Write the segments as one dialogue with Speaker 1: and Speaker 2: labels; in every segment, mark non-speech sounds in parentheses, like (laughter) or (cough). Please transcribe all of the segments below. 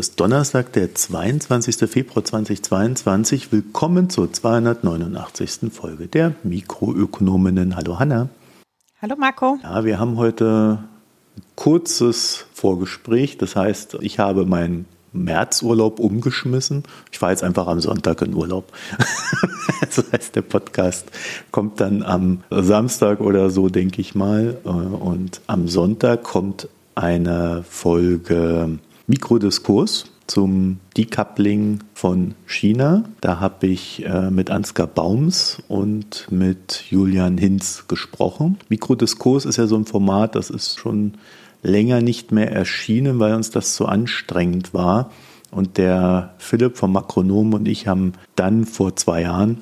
Speaker 1: Ist Donnerstag, der 22. Februar 2022. Willkommen zur 289. Folge der Mikroökonominnen. Hallo Hanna.
Speaker 2: Hallo Marco.
Speaker 1: Ja, wir haben heute ein kurzes Vorgespräch. Das heißt, ich habe meinen Märzurlaub umgeschmissen. Ich fahre jetzt einfach am Sonntag in Urlaub. (laughs) das heißt, der Podcast kommt dann am Samstag oder so, denke ich mal. Und am Sonntag kommt eine Folge Mikrodiskurs zum Decoupling von China. Da habe ich äh, mit Ansgar Baums und mit Julian Hinz gesprochen. Mikrodiskurs ist ja so ein Format, das ist schon länger nicht mehr erschienen, weil uns das zu anstrengend war. Und der Philipp vom Makronom und ich haben dann vor zwei Jahren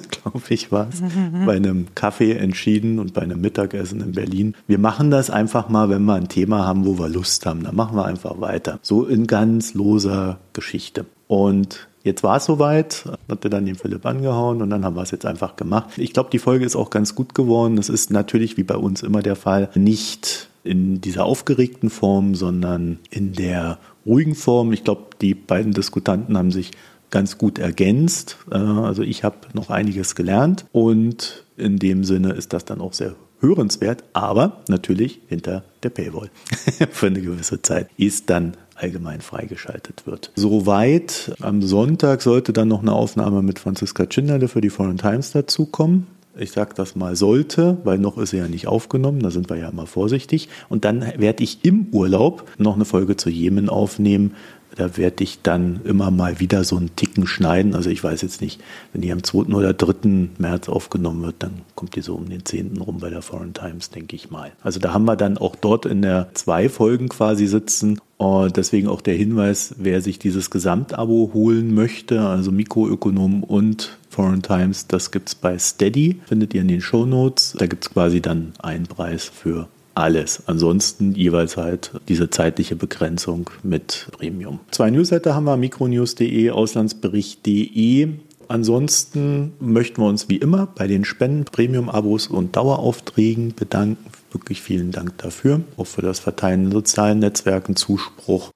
Speaker 1: (laughs) glaube ich, war es, bei einem Kaffee entschieden und bei einem Mittagessen in Berlin. Wir machen das einfach mal, wenn wir ein Thema haben, wo wir Lust haben. Dann machen wir einfach weiter. So in ganz loser Geschichte. Und Jetzt war es soweit, hat er dann den Philipp angehauen und dann haben wir es jetzt einfach gemacht. Ich glaube, die Folge ist auch ganz gut geworden. Das ist natürlich, wie bei uns immer der Fall, nicht in dieser aufgeregten Form, sondern in der ruhigen Form. Ich glaube, die beiden Diskutanten haben sich ganz gut ergänzt. Äh, also ich habe noch einiges gelernt und in dem Sinne ist das dann auch sehr hörenswert, aber natürlich hinter der Paywall (laughs) für eine gewisse Zeit, ist dann allgemein freigeschaltet wird. Soweit. Am Sonntag sollte dann noch eine Aufnahme mit Franziska Tschinderle für die Foreign Times dazukommen. Ich sage das mal sollte, weil noch ist sie ja nicht aufgenommen, da sind wir ja immer vorsichtig. Und dann werde ich im Urlaub noch eine Folge zu Jemen aufnehmen, da werde ich dann immer mal wieder so einen Ticken schneiden. Also ich weiß jetzt nicht, wenn die am 2. oder 3. März aufgenommen wird, dann kommt die so um den 10. rum bei der Foreign Times, denke ich mal. Also da haben wir dann auch dort in der zwei Folgen quasi sitzen. Und deswegen auch der Hinweis, wer sich dieses Gesamtabo holen möchte, also Mikroökonom und Foreign Times, das gibt es bei Steady, findet ihr in den Show Notes. Da gibt es quasi dann einen Preis für alles. Ansonsten jeweils halt diese zeitliche Begrenzung mit Premium. Zwei Newsletter haben wir, mikronews.de, auslandsbericht.de. Ansonsten möchten wir uns wie immer bei den Spenden, Premium-Abos und Daueraufträgen bedanken. Wirklich vielen Dank dafür. Auch für das Verteilen in sozialen Netzwerken Zuspruch.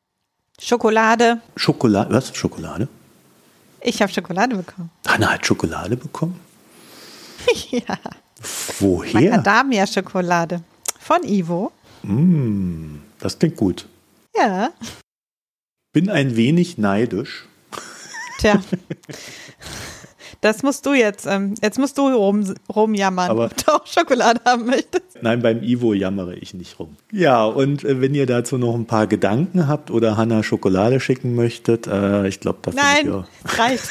Speaker 2: Schokolade.
Speaker 1: Schokolade, was? Schokolade?
Speaker 2: Ich habe Schokolade bekommen.
Speaker 1: Hanna hat Schokolade bekommen? (laughs)
Speaker 2: ja.
Speaker 1: Woher?
Speaker 2: Macadamia-Schokolade. Von Ivo.
Speaker 1: Mm, das klingt gut.
Speaker 2: Ja.
Speaker 1: Bin ein wenig neidisch.
Speaker 2: Tja. (laughs) Das musst du jetzt, ähm, jetzt musst du rum, rumjammern,
Speaker 1: Aber
Speaker 2: ob du auch Schokolade haben möchtest.
Speaker 1: Nein, beim Ivo jammere ich nicht rum. Ja, und äh, wenn ihr dazu noch ein paar Gedanken habt oder Hanna Schokolade schicken möchtet, äh, ich glaube, da
Speaker 2: Nein,
Speaker 1: ihr...
Speaker 2: reicht. (laughs)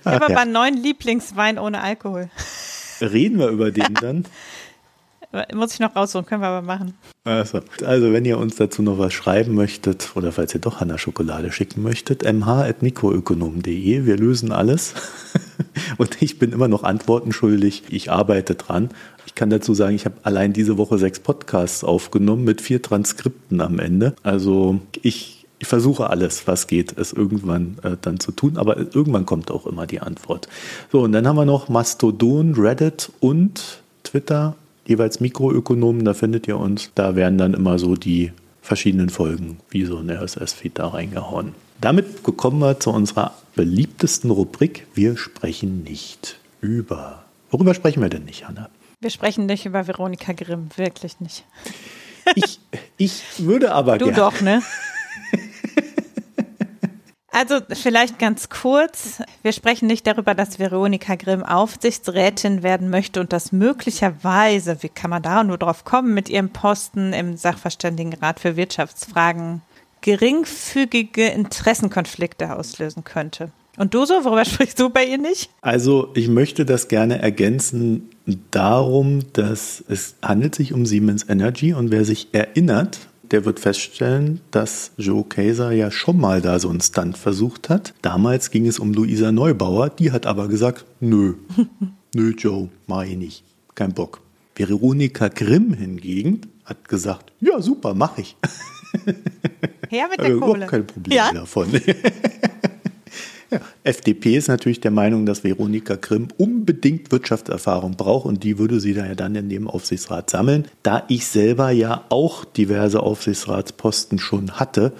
Speaker 2: Ich habe aber
Speaker 1: ja.
Speaker 2: einen neuen Lieblingswein ohne Alkohol.
Speaker 1: Reden wir über den (laughs) dann?
Speaker 2: Muss ich noch raussuchen, können wir aber machen.
Speaker 1: Also, also, wenn ihr uns dazu noch was schreiben möchtet oder falls ihr doch Hanna Schokolade schicken möchtet, mh.mikroökonom.de. Wir lösen alles. (laughs) Und ich bin immer noch Antworten schuldig. Ich arbeite dran. Ich kann dazu sagen, ich habe allein diese Woche sechs Podcasts aufgenommen mit vier Transkripten am Ende. Also ich, ich versuche alles, was geht, es irgendwann äh, dann zu tun. Aber irgendwann kommt auch immer die Antwort. So, und dann haben wir noch Mastodon, Reddit und Twitter jeweils Mikroökonomen, da findet ihr uns. Da werden dann immer so die verschiedenen Folgen wie so ein RSS-Feed da reingehauen. Damit kommen wir zu unserer beliebtesten Rubrik. Wir sprechen nicht über. Worüber sprechen wir denn nicht, Hanna?
Speaker 2: Wir sprechen nicht über Veronika Grimm, wirklich nicht.
Speaker 1: Ich, ich würde aber
Speaker 2: Du
Speaker 1: gerne.
Speaker 2: doch, ne? (laughs) Also vielleicht ganz kurz. Wir sprechen nicht darüber, dass Veronika Grimm Aufsichtsrätin werden möchte und dass möglicherweise, wie kann man da nur drauf kommen, mit ihrem Posten im Sachverständigenrat für Wirtschaftsfragen geringfügige Interessenkonflikte auslösen könnte. Und du so, worüber (laughs) sprichst du bei ihr nicht?
Speaker 1: Also ich möchte das gerne ergänzen darum, dass es handelt sich um Siemens Energy und wer sich erinnert, der wird feststellen, dass Joe Kaiser ja schon mal da so einen Stunt versucht hat. Damals ging es um Luisa Neubauer, die hat aber gesagt, nö, (laughs) nö Joe, mach ich nicht, kein Bock. Veronika Grimm hingegen hat gesagt, ja super, mach ich.
Speaker 2: Her mit der
Speaker 1: Also
Speaker 2: Kohle.
Speaker 1: überhaupt kein Problem
Speaker 2: Ja?
Speaker 1: davon. (laughs) FDP ist natürlich der Meinung, dass Veronika Grimm unbedingt Wirtschaftserfahrung braucht und die würde sie da ja dann in dem Aufsichtsrat sammeln. Da ich selber ja auch diverse Aufsichtsratsposten schon hatte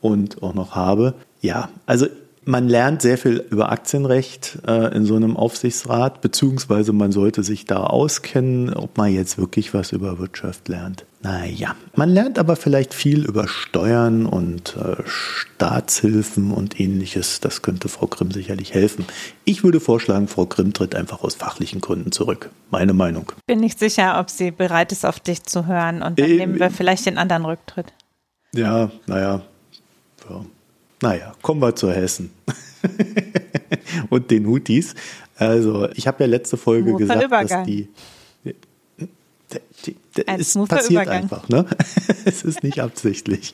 Speaker 1: und auch noch habe. Ja, also man lernt sehr viel über Aktienrecht äh, in so einem Aufsichtsrat, beziehungsweise man sollte sich da auskennen, ob man jetzt wirklich was über Wirtschaft lernt. Naja, man lernt aber vielleicht viel über Steuern und äh, Staatshilfen und ähnliches. Das könnte Frau Grimm sicherlich helfen. Ich würde vorschlagen, Frau Grimm tritt einfach aus fachlichen Gründen zurück. Meine Meinung.
Speaker 2: Bin nicht sicher, ob sie bereit ist, auf dich zu hören und dann äh, nehmen wir vielleicht den anderen Rücktritt.
Speaker 1: Ja, naja. Ja. Naja, kommen wir zu Hessen (laughs) und den Hutis. Also, ich habe ja letzte Folge Nur gesagt, dass die. Es passiert Übergang. einfach, ne? (laughs) es ist nicht absichtlich.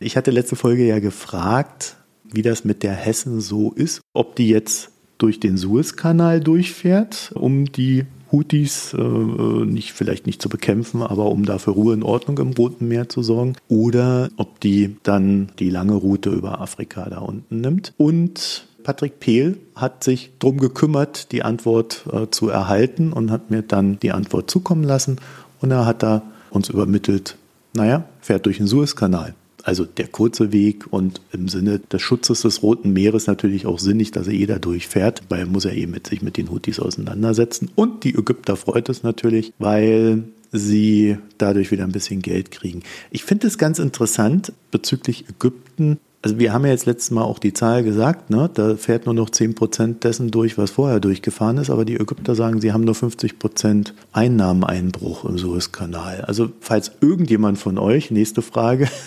Speaker 1: Ich hatte letzte Folge ja gefragt, wie das mit der Hessen so ist, ob die jetzt durch den Suezkanal durchfährt, um die Houthis äh, nicht, vielleicht nicht zu bekämpfen, aber um dafür Ruhe und Ordnung im Roten Meer zu sorgen. Oder ob die dann die lange Route über Afrika da unten nimmt. Und Patrick Pehl hat sich darum gekümmert, die Antwort äh, zu erhalten und hat mir dann die Antwort zukommen lassen. Und er hat da uns übermittelt, naja, fährt durch den Suezkanal. Also der kurze Weg und im Sinne des Schutzes des Roten Meeres natürlich auch sinnig, dass er jeder durchfährt, weil muss er eben mit sich mit den Houthis auseinandersetzen. Und die Ägypter freut es natürlich, weil sie dadurch wieder ein bisschen Geld kriegen. Ich finde es ganz interessant bezüglich Ägypten. Also wir haben ja jetzt letztes Mal auch die Zahl gesagt, ne? da fährt nur noch 10 Prozent dessen durch, was vorher durchgefahren ist, aber die Ägypter sagen, sie haben nur 50 Prozent Einnahmeneinbruch im Suezkanal. Also falls irgendjemand von euch, nächste Frage, (laughs)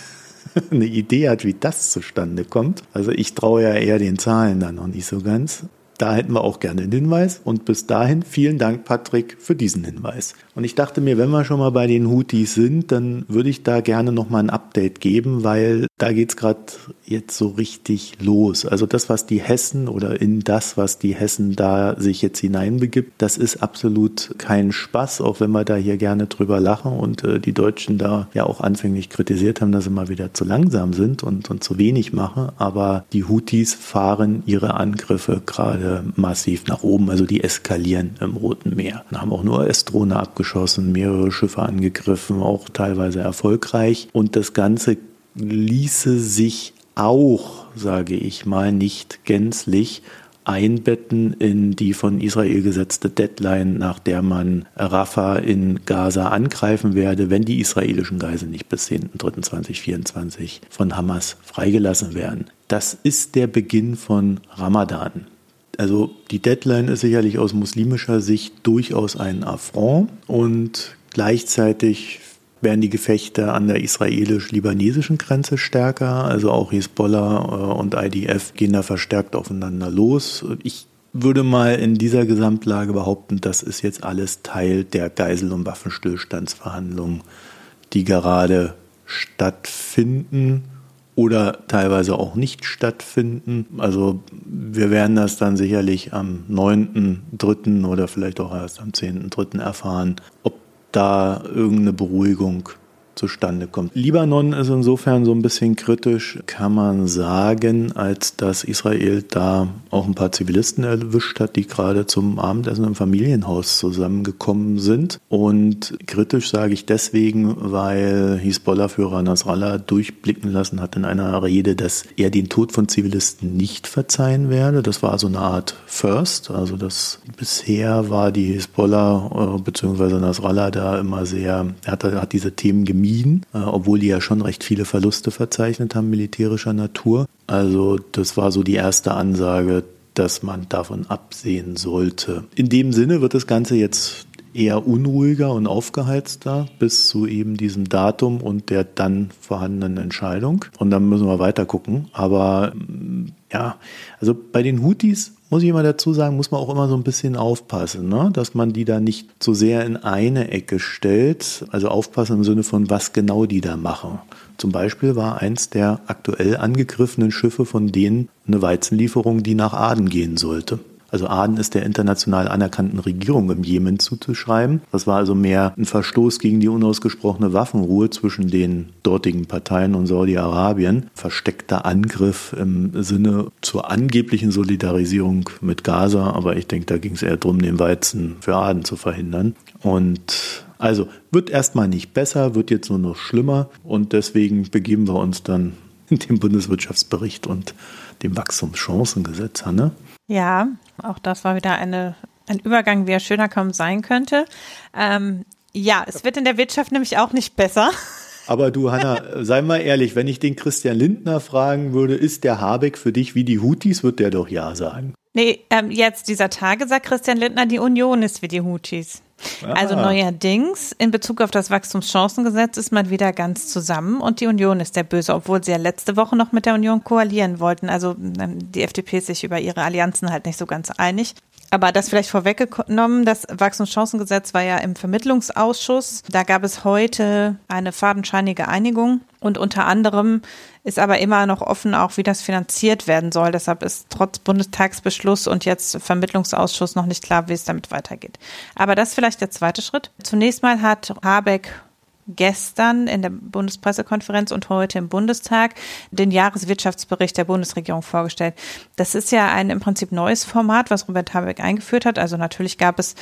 Speaker 1: (laughs) eine Idee hat, wie das zustande kommt. Also ich traue ja eher den Zahlen dann noch nicht so ganz. Da hätten wir auch gerne einen Hinweis. Und bis dahin vielen Dank, Patrick, für diesen Hinweis. Und ich dachte mir, wenn wir schon mal bei den Houthis sind, dann würde ich da gerne nochmal ein Update geben, weil da es gerade jetzt so richtig los. Also das, was die Hessen oder in das, was die Hessen da sich jetzt hineinbegibt, das ist absolut kein Spaß, auch wenn wir da hier gerne drüber lachen und äh, die Deutschen da ja auch anfänglich kritisiert haben, dass sie mal wieder zu langsam sind und, und zu wenig machen. Aber die Houthis fahren ihre Angriffe gerade massiv nach oben, also die eskalieren im Roten Meer. Da haben auch nur S-Drohne abgeschlossen abgeschossen, mehrere Schiffe angegriffen, auch teilweise erfolgreich. Und das Ganze ließe sich auch, sage ich mal, nicht gänzlich einbetten in die von Israel gesetzte Deadline, nach der man Rafah in Gaza angreifen werde, wenn die israelischen Geiseln nicht bis 10.3.2024 von Hamas freigelassen werden. Das ist der Beginn von Ramadan. Also die Deadline ist sicherlich aus muslimischer Sicht durchaus ein Affront und gleichzeitig werden die Gefechte an der israelisch-libanesischen Grenze stärker. Also auch Hezbollah äh, und IDF gehen da verstärkt aufeinander los. Ich würde mal in dieser Gesamtlage behaupten, das ist jetzt alles Teil der Geisel- und Waffenstillstandsverhandlungen, die gerade stattfinden oder teilweise auch nicht stattfinden. Also wir werden das dann sicherlich am 9.3. oder vielleicht auch erst am 10.3. erfahren, ob da irgendeine Beruhigung zustande kommt. Libanon ist insofern so ein bisschen kritisch, kann man sagen, als dass Israel da auch ein paar Zivilisten erwischt hat, die gerade zum Abendessen im Familienhaus zusammengekommen sind. Und kritisch sage ich deswegen, weil Hisbollah-Führer Nasrallah durchblicken lassen hat in einer Rede, dass er den Tod von Zivilisten nicht verzeihen werde. Das war so eine Art First. Also das bisher war die Hisbollah äh, bzw. Nasrallah da immer sehr, er hat, hat diese Themen gemieden gemieden, äh, obwohl die ja schon recht viele Verluste verzeichnet haben militärischer Natur. Also das war so die erste Ansage, dass man davon absehen sollte. In dem Sinne wird das Ganze jetzt eher unruhiger und aufgeheizter bis zu eben diesem Datum und der dann vorhandenen Entscheidung. Und dann müssen wir weiter gucken. Aber ja, also bei den Houthis muss ich immer dazu sagen, muss man auch immer so ein bisschen aufpassen, ne? dass man die da nicht zu sehr in eine Ecke stellt. Also aufpassen im Sinne von, was genau die da machen. Zum Beispiel war eins der aktuell angegriffenen Schiffe von denen eine Weizenlieferung, die nach Aden gehen sollte. Also Aden ist der international anerkannten Regierung im Jemen zuzuschreiben. Das war also mehr ein Verstoß gegen die unausgesprochene Waffenruhe zwischen den dortigen Parteien und Saudi-Arabien. Versteckter Angriff im Sinne zur angeblichen Solidarisierung mit Gaza, aber ich denke, da ging es eher darum, den Weizen für Aden zu verhindern. Und also wird erstmal nicht besser, wird jetzt nur noch schlimmer und deswegen begeben wir uns dann dem Bundeswirtschaftsbericht und dem Wachstumschancengesetz, Hanne.
Speaker 2: Ja, auch das war wieder eine, ein Übergang, wie er schöner kaum sein könnte. Ähm, ja, es wird in der Wirtschaft nämlich auch nicht besser.
Speaker 1: Aber du, Hanna, sei mal ehrlich, wenn ich den Christian Lindner fragen würde, ist der Habeck für dich wie die Houthis, wird der doch Ja sagen.
Speaker 2: Nee, ähm, jetzt dieser Tage sagt Christian Lindner, die Union ist wie die Houthis. Ah. Also neuerdings in Bezug auf das Wachstumschancengesetz ist man wieder ganz zusammen und die Union ist der Böse, obwohl sie ja letzte Woche noch mit der Union koalieren wollten. Also ähm, die FDP ist sich über ihre Allianzen halt nicht so ganz einig. Aber das vielleicht vorweggenommen, das Wachstumschancengesetz war ja im Vermittlungsausschuss. Da gab es heute eine fadenscheinige Einigung und unter anderem ist aber immer noch offen auch, wie das finanziert werden soll. Deshalb ist trotz Bundestagsbeschluss und jetzt Vermittlungsausschuss noch nicht klar, wie es damit weitergeht. Aber das ist vielleicht der zweite Schritt. Zunächst mal hat Habeck gestern in der Bundespressekonferenz und heute im Bundestag den Jahreswirtschaftsbericht der Bundesregierung vorgestellt. Das ist ja ein im Prinzip neues Format, was Robert Habeck eingeführt hat. Also natürlich gab es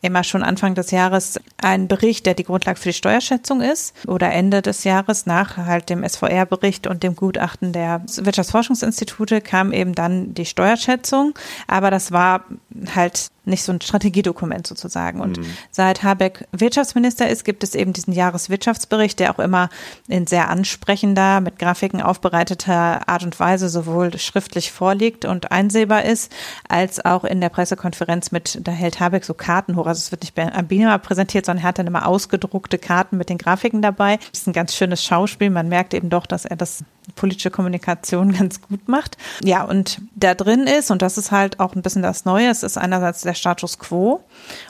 Speaker 2: immer schon Anfang des Jahres einen Bericht, der die Grundlage für die Steuerschätzung ist oder Ende des Jahres nach halt dem SVR-Bericht und dem Gutachten der Wirtschaftsforschungsinstitute kam eben dann die Steuerschätzung. Aber das war halt nicht so ein Strategiedokument sozusagen. Und mhm. seit Habeck Wirtschaftsminister ist, gibt es eben diesen Jahreswirtschaftsbericht, der auch immer in sehr ansprechender, mit Grafiken aufbereiteter Art und Weise sowohl schriftlich vorliegt und einsehbar ist, als auch in der Pressekonferenz mit, da hält Habeck so Karten hoch. Also es wird nicht am Beamer präsentiert, sondern er hat dann immer ausgedruckte Karten mit den Grafiken dabei. Das ist ein ganz schönes Schauspiel. Man merkt eben doch, dass er das politische Kommunikation (laughs) ganz gut macht. Ja, und da drin ist, und das ist halt auch ein bisschen das Neue, es ist einerseits der Status quo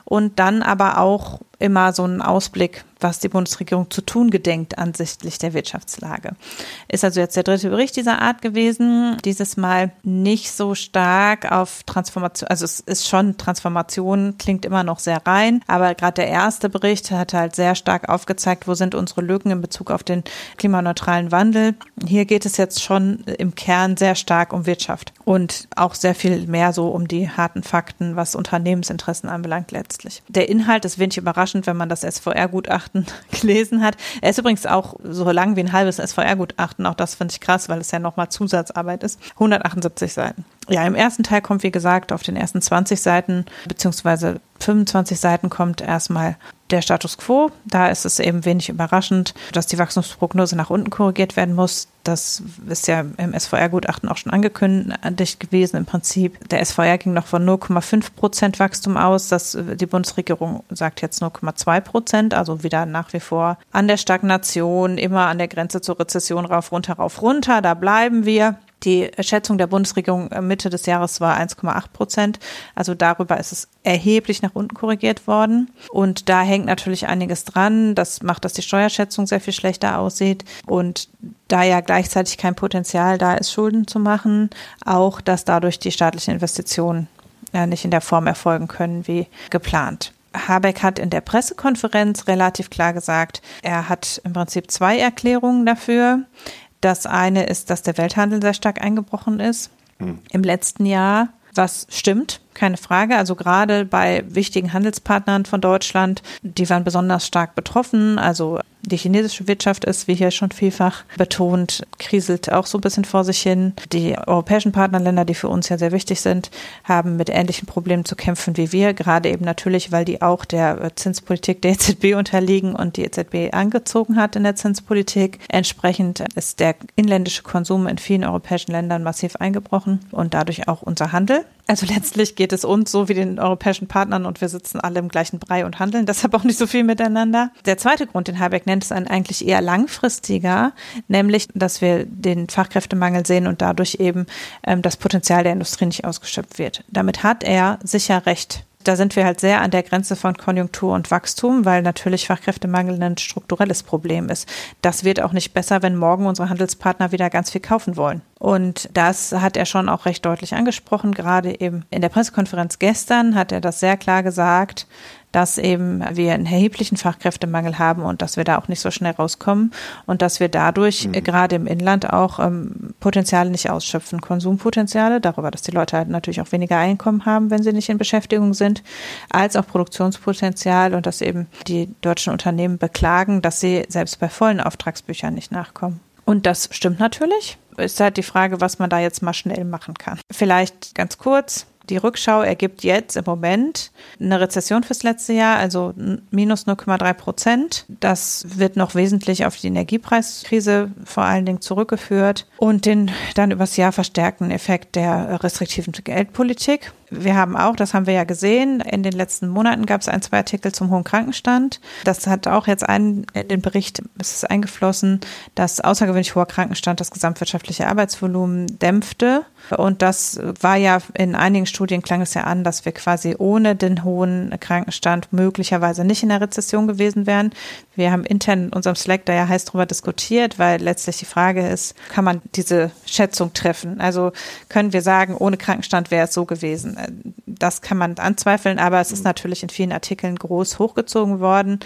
Speaker 2: und dann aber auch immer so ein Ausblick, was die Bundesregierung zu tun gedenkt ansichtlich der Wirtschaftslage. Ist also jetzt der dritte Bericht dieser Art gewesen. Dieses Mal nicht so stark auf Transformation, also es ist schon Transformation, klingt immer noch sehr rein, aber gerade der erste Bericht hat halt sehr stark aufgezeigt, wo sind unsere Lücken in Bezug auf den klimaneutralen Wandel. Hier geht es jetzt schon im Kern sehr stark um Wirtschaft und auch sehr viel mehr so um die harten Fakten, was Unternehmensinteressen anbelangt letztlich. Der Inhalt ist wenig überraschend, wenn man das SVR-Gutachten (laughs) gelesen hat. Er ist übrigens auch so lang wie ein halbes SVR-Gutachten. Auch das finde ich krass, weil es ja nochmal Zusatzarbeit ist. 178 Seiten. Ja, im ersten Teil kommt, wie gesagt, auf den ersten 20 Seiten beziehungsweise 25 Seiten kommt erstmal der Status quo. Da ist es eben wenig überraschend, dass die Wachstumsprognose nach unten korrigiert werden muss. Das ist ja im SVR-Gutachten auch schon angekündigt gewesen. Im Prinzip, der SVR ging noch von 0,5 Prozent Wachstum aus. Das, die Bundesregierung sagt jetzt 0,2 Prozent, also wieder nach wie vor an der Stagnation, immer an der Grenze zur Rezession rauf, runter, rauf, runter. Da bleiben wir. Die Schätzung der Bundesregierung Mitte des Jahres war 1,8 Prozent. Also darüber ist es erheblich nach unten korrigiert worden. Und da hängt natürlich einiges dran. Das macht, dass die Steuerschätzung sehr viel schlechter aussieht. Und da ja gleichzeitig kein Potenzial da ist, Schulden zu machen, auch, dass dadurch die staatlichen Investitionen ja, nicht in der Form erfolgen können wie geplant. Habeck hat in der Pressekonferenz relativ klar gesagt, er hat im Prinzip zwei Erklärungen dafür. Das eine ist, dass der Welthandel sehr stark eingebrochen ist hm. im letzten Jahr, was stimmt keine Frage. Also gerade bei wichtigen Handelspartnern von Deutschland, die waren besonders stark betroffen. Also die chinesische Wirtschaft ist, wie hier schon vielfach betont, kriselt auch so ein bisschen vor sich hin. Die europäischen Partnerländer, die für uns ja sehr wichtig sind, haben mit ähnlichen Problemen zu kämpfen wie wir. Gerade eben natürlich, weil die auch der Zinspolitik der EZB unterliegen und die EZB angezogen hat in der Zinspolitik. Entsprechend ist der inländische Konsum in vielen europäischen Ländern massiv eingebrochen und dadurch auch unser Handel. Also letztlich geht es uns so wie den europäischen Partnern und wir sitzen alle im gleichen Brei und handeln deshalb auch nicht so viel miteinander. Der zweite Grund, den Habeck nennt, ist ein eigentlich eher langfristiger, nämlich, dass wir den Fachkräftemangel sehen und dadurch eben ähm, das Potenzial der Industrie nicht ausgeschöpft wird. Damit hat er sicher recht da sind wir halt sehr an der Grenze von Konjunktur und Wachstum, weil natürlich Fachkräftemangel ein strukturelles Problem ist. Das wird auch nicht besser, wenn morgen unsere Handelspartner wieder ganz viel kaufen wollen. Und das hat er schon auch recht deutlich angesprochen. Gerade eben in der Pressekonferenz gestern hat er das sehr klar gesagt, dass eben wir einen erheblichen Fachkräftemangel haben und dass wir da auch nicht so schnell rauskommen und dass wir dadurch mhm. gerade im Inland auch ähm, Potenziale nicht ausschöpfen, Konsumpotenziale, darüber, dass die Leute halt natürlich auch weniger Einkommen haben, wenn sie nicht in Beschäftigung sind, als auch Produktionspotenzial und dass eben die deutschen Unternehmen beklagen, dass sie selbst bei vollen Auftragsbüchern nicht nachkommen. Und das stimmt natürlich. Ist halt die Frage, was man da jetzt mal schnell machen kann. Vielleicht ganz kurz. Die Rückschau ergibt jetzt im Moment eine Rezession fürs letzte Jahr, also minus 0,3 Prozent. Das wird noch wesentlich auf die Energiepreiskrise vor allen Dingen zurückgeführt und den dann übers Jahr verstärkten Effekt der restriktiven Geldpolitik. Wir haben auch, das haben wir ja gesehen, in den letzten Monaten gab es ein, zwei Artikel zum hohen Krankenstand. Das hat auch jetzt einen, in den Bericht ist es eingeflossen, dass außergewöhnlich hoher Krankenstand das gesamtwirtschaftliche Arbeitsvolumen dämpfte. Und das war ja in einigen Studien klang es ja an, dass wir quasi ohne den hohen Krankenstand möglicherweise nicht in der Rezession gewesen wären. Wir haben intern in unserem Slack da ja heiß drüber diskutiert, weil letztlich die Frage ist, kann man diese Schätzung treffen? Also können wir sagen, ohne Krankenstand wäre es so gewesen? Das kann man anzweifeln, aber es ist natürlich in vielen Artikeln groß hochgezogen worden.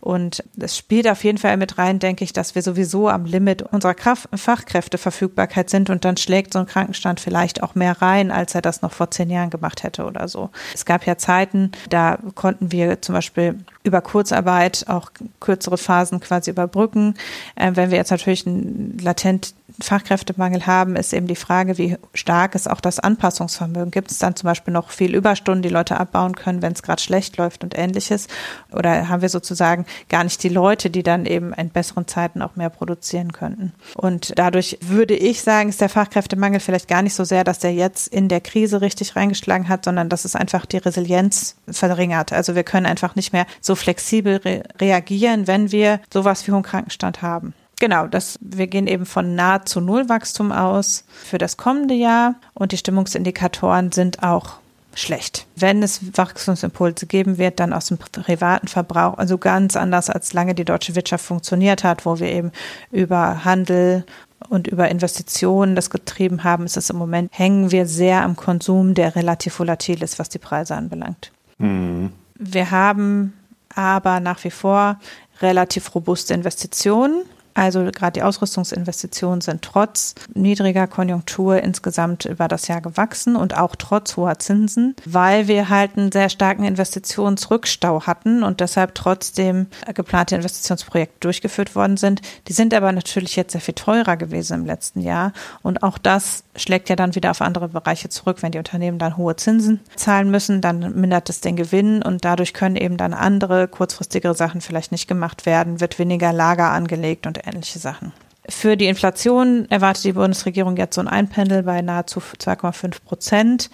Speaker 2: Und es spielt auf jeden Fall mit rein, denke ich, dass wir sowieso am Limit unserer Kraft Fachkräfteverfügbarkeit sind und dann schlägt so ein Krankenstand vielleicht auch mehr rein, als er das noch vor zehn Jahren gemacht hätte oder so. Es gab ja Zeiten, da konnten wir zum Beispiel über Kurzarbeit auch kürzere Phasen quasi überbrücken. Äh, wenn wir jetzt natürlich einen latent Fachkräftemangel haben, ist eben die Frage, wie stark ist auch das Anpassungsvermögen. Gibt es dann zum Beispiel noch viel Überstunden, die Leute abbauen können, wenn es gerade schlecht läuft und ähnliches? Oder haben wir sozusagen gar nicht die Leute, die dann eben in besseren Zeiten auch mehr produzieren könnten? Und dadurch würde ich sagen, ist der Fachkräftemangel vielleicht gar nicht so sehr, dass der jetzt in der Krise richtig reingeschlagen hat, sondern dass es einfach die Resilienz verringert. Also wir können einfach nicht mehr so flexibel re reagieren, wenn wir sowas wie hohen Krankenstand haben. Genau, das, wir gehen eben von nahezu Nullwachstum aus für das kommende Jahr und die Stimmungsindikatoren sind auch schlecht. Wenn es Wachstumsimpulse geben wird, dann aus dem privaten Verbrauch, also ganz anders als lange die deutsche Wirtschaft funktioniert hat, wo wir eben über Handel und über Investitionen das getrieben haben, ist es im Moment, hängen wir sehr am Konsum, der relativ volatil ist, was die Preise anbelangt. Mhm. Wir haben aber nach wie vor relativ robuste Investitionen. Also gerade die Ausrüstungsinvestitionen sind trotz niedriger Konjunktur insgesamt über das Jahr gewachsen und auch trotz hoher Zinsen, weil wir halt einen sehr starken Investitionsrückstau hatten und deshalb trotzdem geplante Investitionsprojekte durchgeführt worden sind. Die sind aber natürlich jetzt sehr viel teurer gewesen im letzten Jahr und auch das schlägt ja dann wieder auf andere Bereiche zurück. Wenn die Unternehmen dann hohe Zinsen zahlen müssen, dann mindert es den Gewinn und dadurch können eben dann andere kurzfristigere Sachen vielleicht nicht gemacht werden, wird weniger Lager angelegt und ähnliche Sachen. Für die Inflation erwartet die Bundesregierung jetzt so ein Einpendel bei nahezu 2,5 Prozent.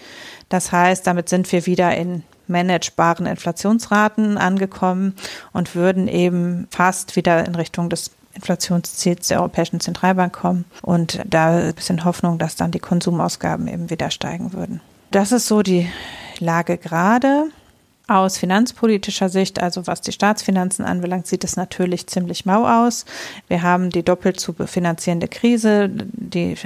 Speaker 2: Das heißt, damit sind wir wieder in managebaren Inflationsraten angekommen und würden eben fast wieder in Richtung des Inflationsziels der Europäischen Zentralbank kommen und da ein bisschen Hoffnung, dass dann die Konsumausgaben eben wieder steigen würden. Das ist so die Lage gerade. Aus finanzpolitischer Sicht, also was die Staatsfinanzen anbelangt, sieht es natürlich ziemlich mau aus. Wir haben die doppelt zu finanzierende Krise, die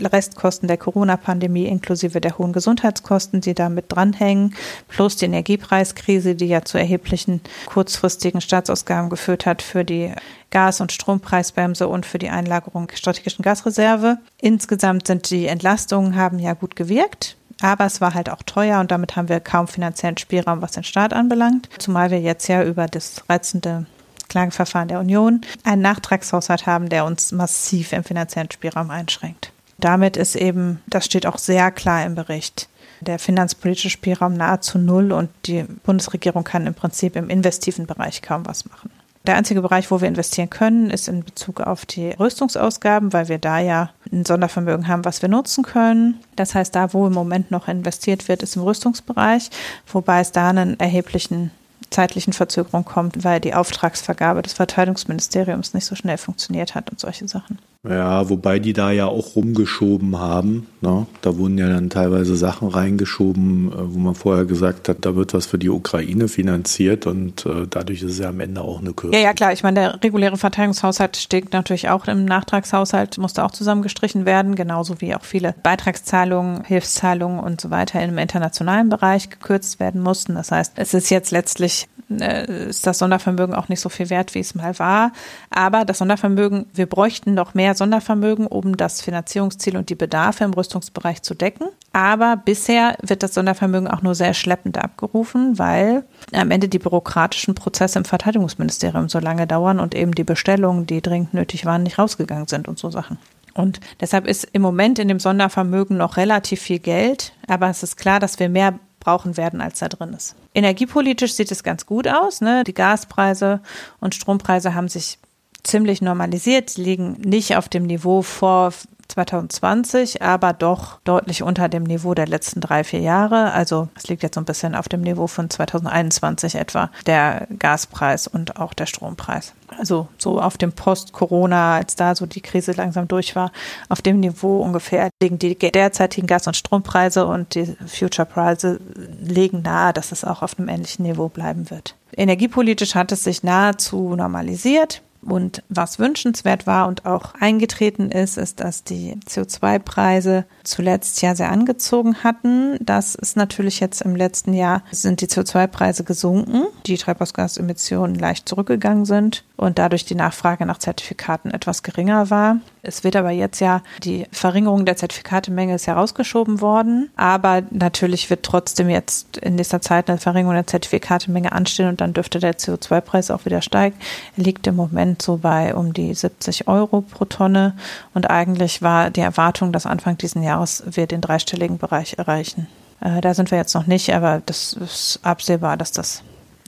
Speaker 2: Restkosten der Corona-Pandemie inklusive der hohen Gesundheitskosten, die damit dranhängen, plus die Energiepreiskrise, die ja zu erheblichen kurzfristigen Staatsausgaben geführt hat für die Gas- und Strompreisbremse und für die Einlagerung strategischen Gasreserve. Insgesamt sind die Entlastungen haben ja gut gewirkt. Aber es war halt auch teuer und damit haben wir kaum finanziellen Spielraum, was den Staat anbelangt. Zumal wir jetzt ja über das reizende Klageverfahren der Union einen Nachtragshaushalt haben, der uns massiv im finanziellen Spielraum einschränkt. Damit ist eben, das steht auch sehr klar im Bericht, der finanzpolitische Spielraum nahezu null und die Bundesregierung kann im Prinzip im investiven Bereich kaum was machen. Der einzige Bereich, wo wir investieren können, ist in Bezug auf die Rüstungsausgaben, weil wir da ja ein Sondervermögen haben, was wir nutzen können. Das heißt, da, wo im Moment noch investiert wird, ist im Rüstungsbereich, wobei es da einen erheblichen zeitlichen Verzögerung kommt, weil die Auftragsvergabe des Verteidigungsministeriums nicht so schnell funktioniert hat und solche Sachen.
Speaker 1: Ja, wobei die da ja auch rumgeschoben haben. Ne? Da wurden ja dann teilweise Sachen reingeschoben, äh, wo man vorher gesagt hat, da wird was für die Ukraine finanziert und äh, dadurch ist es ja am Ende auch eine Kürzung.
Speaker 2: Ja, ja, klar. Ich meine, der reguläre Verteidigungshaushalt steht natürlich auch im Nachtragshaushalt, musste auch zusammengestrichen werden, genauso wie auch viele Beitragszahlungen, Hilfszahlungen und so weiter im internationalen Bereich gekürzt werden mussten. Das heißt, es ist jetzt letztlich äh, ist das Sondervermögen auch nicht so viel wert, wie es mal war. Aber das Sondervermögen, wir bräuchten noch mehr Sondervermögen, um das Finanzierungsziel und die Bedarfe im Rüstungsbereich zu decken. Aber bisher wird das Sondervermögen auch nur sehr schleppend abgerufen, weil am Ende die bürokratischen Prozesse im Verteidigungsministerium so lange dauern und eben die Bestellungen, die dringend nötig waren, nicht rausgegangen sind und so Sachen. Und deshalb ist im Moment in dem Sondervermögen noch relativ viel Geld, aber es ist klar, dass wir mehr brauchen werden, als da drin ist. Energiepolitisch sieht es ganz gut aus. Ne? Die Gaspreise und Strompreise haben sich ziemlich normalisiert, liegen nicht auf dem Niveau vor 2020, aber doch deutlich unter dem Niveau der letzten drei, vier Jahre. Also es liegt jetzt so ein bisschen auf dem Niveau von 2021 etwa, der Gaspreis und auch der Strompreis. Also so auf dem Post-Corona, als da so die Krise langsam durch war, auf dem Niveau ungefähr liegen die derzeitigen Gas- und Strompreise und die Future-Preise legen nahe, dass es auch auf einem ähnlichen Niveau bleiben wird. Energiepolitisch hat es sich nahezu normalisiert. Und was wünschenswert war und auch eingetreten ist, ist, dass die CO2-Preise zuletzt ja sehr angezogen hatten. Das ist natürlich jetzt im letzten Jahr sind die CO2-Preise gesunken, die Treibhausgasemissionen leicht zurückgegangen sind und dadurch die Nachfrage nach Zertifikaten etwas geringer war. Es wird aber jetzt ja die Verringerung der Zertifikatemenge ist herausgeschoben worden, aber natürlich wird trotzdem jetzt in nächster Zeit eine Verringerung der Zertifikatemenge anstehen und dann dürfte der CO2-Preis auch wieder steigen. Er liegt im Moment so bei um die 70 Euro pro Tonne und eigentlich war die Erwartung, dass Anfang diesen Jahres wir den dreistelligen Bereich erreichen. Äh, da sind wir jetzt noch nicht, aber das ist absehbar, dass das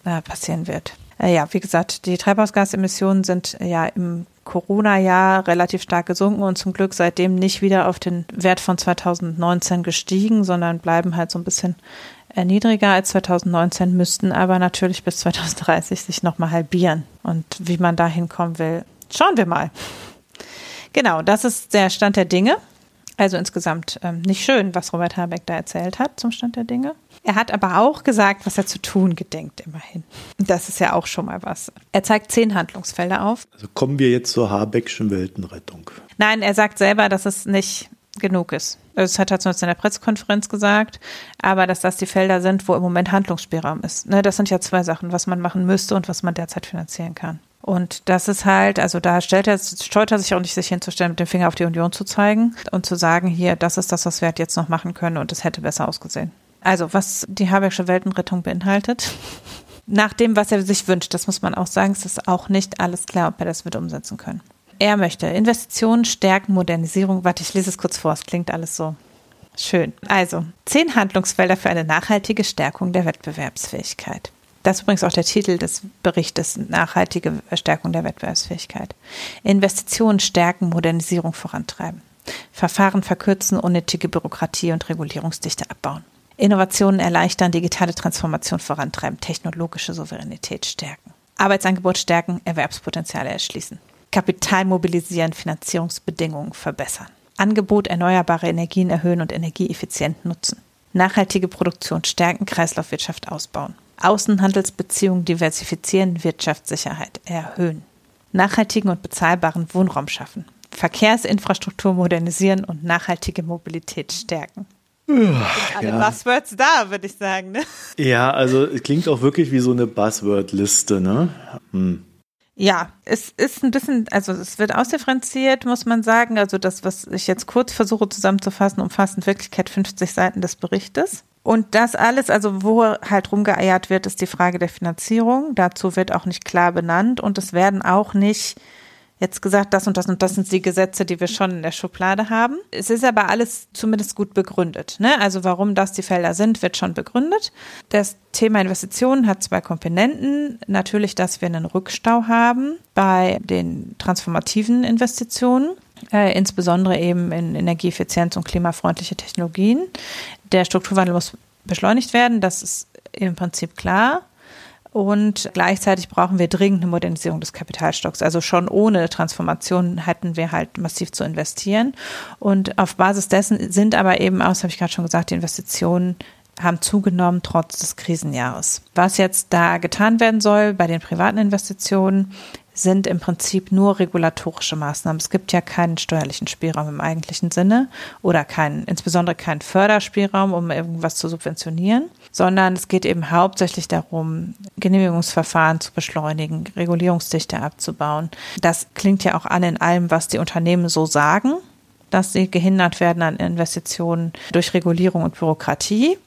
Speaker 2: äh, passieren wird. Äh, ja, wie gesagt, die Treibhausgasemissionen sind ja im Corona-Jahr relativ stark gesunken und zum Glück seitdem nicht wieder auf den Wert von 2019 gestiegen, sondern bleiben halt so ein bisschen äh, niedriger als 2019, müssten aber natürlich bis 2030 sich nochmal halbieren. Und wie man da hinkommen will, schauen wir mal. Genau, das ist der Stand der Dinge. Also insgesamt ähm, nicht schön, was Robert Habeck da erzählt hat zum Stand der Dinge. Er hat aber auch gesagt, was er zu tun gedenkt, immerhin. Das ist ja auch schon mal was. Er zeigt zehn Handlungsfelder auf.
Speaker 1: Also kommen wir jetzt zur Habeckschen Weltenrettung.
Speaker 2: Nein, er sagt selber, dass es nicht genug ist. Das hat er zu uns in der Pressekonferenz gesagt, aber dass das die Felder sind, wo im Moment Handlungsspielraum ist. Ne, das sind ja zwei Sachen, was man machen müsste und was man derzeit finanzieren kann. Und das ist halt, also da stellt er, scheut er sich auch nicht, sich hinzustellen, mit dem Finger auf die Union zu zeigen und zu sagen, hier, das ist das, was wir halt jetzt noch machen können und es hätte besser ausgesehen. Also, was die Habecksche Weltenrettung beinhaltet, (laughs) nach dem, was er sich wünscht, das muss man auch sagen, es ist auch nicht alles klar, ob er das wird umsetzen können. Er möchte Investitionen, Stärken, Modernisierung. Warte, ich lese es kurz vor, es klingt alles so schön. Also, zehn Handlungsfelder für eine nachhaltige Stärkung der Wettbewerbsfähigkeit. Das ist übrigens auch der Titel des Berichtes, nachhaltige Stärkung der Wettbewerbsfähigkeit. Investitionen stärken, Modernisierung vorantreiben. Verfahren verkürzen, unnötige Bürokratie und Regulierungsdichte abbauen. Innovationen erleichtern, digitale Transformation vorantreiben, technologische Souveränität stärken. Arbeitsangebot stärken, Erwerbspotenziale erschließen. Kapital mobilisieren, Finanzierungsbedingungen verbessern. Angebot erneuerbare Energien erhöhen und energieeffizient nutzen. Nachhaltige Produktion stärken, Kreislaufwirtschaft ausbauen. Außenhandelsbeziehungen diversifizieren, Wirtschaftssicherheit erhöhen. Nachhaltigen und bezahlbaren Wohnraum schaffen. Verkehrsinfrastruktur modernisieren und nachhaltige Mobilität stärken. alle ja. Buzzwords da, würde ich sagen. Ne?
Speaker 1: Ja, also es klingt auch wirklich wie so eine Buzzword-Liste, ne? Hm.
Speaker 2: Ja, es ist ein bisschen, also es wird ausdifferenziert, muss man sagen. Also das, was ich jetzt kurz versuche zusammenzufassen, umfasst in Wirklichkeit 50 Seiten des Berichtes. Und das alles, also wo halt rumgeeiert wird, ist die Frage der Finanzierung. Dazu wird auch nicht klar benannt und es werden auch nicht jetzt gesagt, das und das und das sind die Gesetze, die wir schon in der Schublade haben. Es ist aber alles zumindest gut begründet. Ne? Also warum das die Felder sind, wird schon begründet. Das Thema Investitionen hat zwei Komponenten. Natürlich, dass wir einen Rückstau haben bei den transformativen Investitionen. Äh, insbesondere eben in Energieeffizienz und klimafreundliche Technologien. Der Strukturwandel muss beschleunigt werden, das ist im Prinzip klar. Und gleichzeitig brauchen wir dringend eine Modernisierung des Kapitalstocks. Also schon ohne Transformation hätten wir halt massiv zu investieren. Und auf Basis dessen sind aber eben aus, habe ich gerade schon gesagt, die Investitionen haben zugenommen trotz des Krisenjahres. Was jetzt da getan werden soll bei den privaten Investitionen, sind im Prinzip nur regulatorische Maßnahmen. Es gibt ja keinen steuerlichen Spielraum im eigentlichen Sinne oder keinen, insbesondere keinen Förderspielraum, um irgendwas zu subventionieren, sondern es geht eben hauptsächlich darum, Genehmigungsverfahren zu beschleunigen, Regulierungsdichte abzubauen. Das klingt ja auch an in allem, was die Unternehmen so sagen. dass sie gehindert werden an Investitionen durch Regulierung und Bürokratie.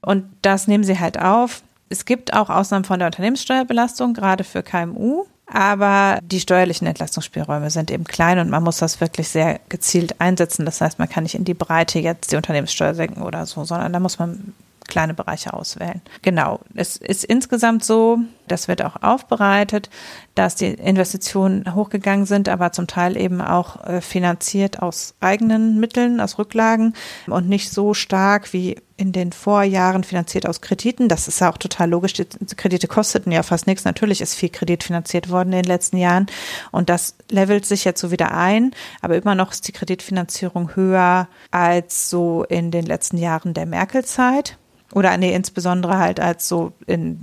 Speaker 2: Und das nehmen sie halt auf. Es gibt auch Ausnahmen von der Unternehmenssteuerbelastung, gerade für KMU. Aber die steuerlichen Entlastungsspielräume sind eben klein und man muss das wirklich sehr gezielt einsetzen. Das heißt, man kann nicht in die Breite jetzt die Unternehmenssteuer senken oder so, sondern da muss man kleine Bereiche auswählen. Genau. Es ist insgesamt so, das wird auch aufbereitet, dass die Investitionen hochgegangen sind, aber zum Teil eben auch äh, finanziert aus eigenen Mitteln, aus Rücklagen und nicht so stark wie in den Vorjahren finanziert aus Krediten. Das ist ja auch total logisch. Die Kredite kosteten ja fast nichts. Natürlich ist viel Kredit finanziert worden in den letzten Jahren und das levelt sich jetzt so wieder ein. Aber immer noch ist die Kreditfinanzierung höher als so in den letzten Jahren der Merkel-Zeit. Oder nee, insbesondere halt als so in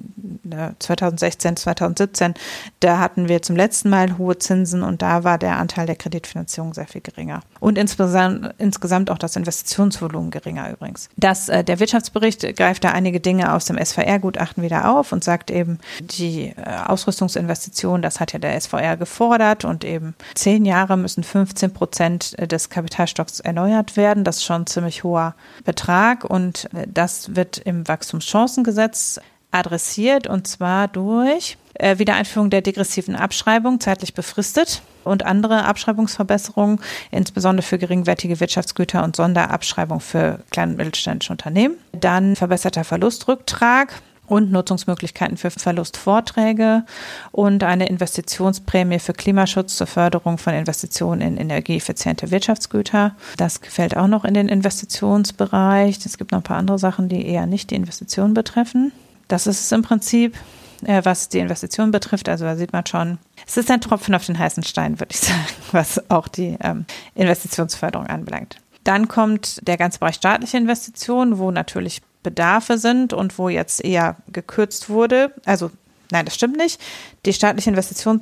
Speaker 2: 2016, 2017, da hatten wir zum letzten Mal hohe Zinsen und da war der Anteil der Kreditfinanzierung sehr viel geringer. Und insgesamt, insgesamt auch das Investitionsvolumen geringer übrigens. Das, äh, der Wirtschaftsbericht greift da einige Dinge aus dem SVR-Gutachten wieder auf und sagt eben, die äh, Ausrüstungsinvestitionen, das hat ja der SVR gefordert und eben zehn Jahre müssen 15 Prozent des Kapitalstocks erneuert werden. Das ist schon ein ziemlich hoher Betrag und äh, das wird im Wachstumschancengesetz adressiert und zwar durch äh, Wiedereinführung der degressiven Abschreibung, zeitlich befristet und andere Abschreibungsverbesserungen, insbesondere für geringwertige Wirtschaftsgüter und Sonderabschreibung für kleine und mittelständische Unternehmen. Dann verbesserter Verlustrücktrag und Nutzungsmöglichkeiten für Verlustvorträge und eine Investitionsprämie für Klimaschutz zur Förderung von Investitionen in energieeffiziente Wirtschaftsgüter. Das gefällt auch noch in den Investitionsbereich. Es gibt noch ein paar andere Sachen, die eher nicht die Investitionen betreffen. Das ist es im Prinzip, äh, was die Investitionen betrifft. Also da sieht man schon, es ist ein Tropfen auf den heißen Stein, würde ich (laughs) sagen, was auch die ähm, Investitionsförderung anbelangt. Dann kommt der ganze Bereich staatliche Investitionen, wo natürlich Bedarfe sind und wo jetzt eher gekürzt wurde. Also nein, das stimmt nicht. Die staatlichen Investitionen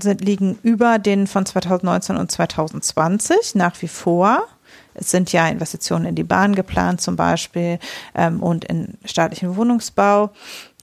Speaker 2: sind, liegen über den von 2019 und 2020 nach wie vor. Es sind ja Investitionen in die Bahn geplant zum Beispiel ähm, und in staatlichen Wohnungsbau.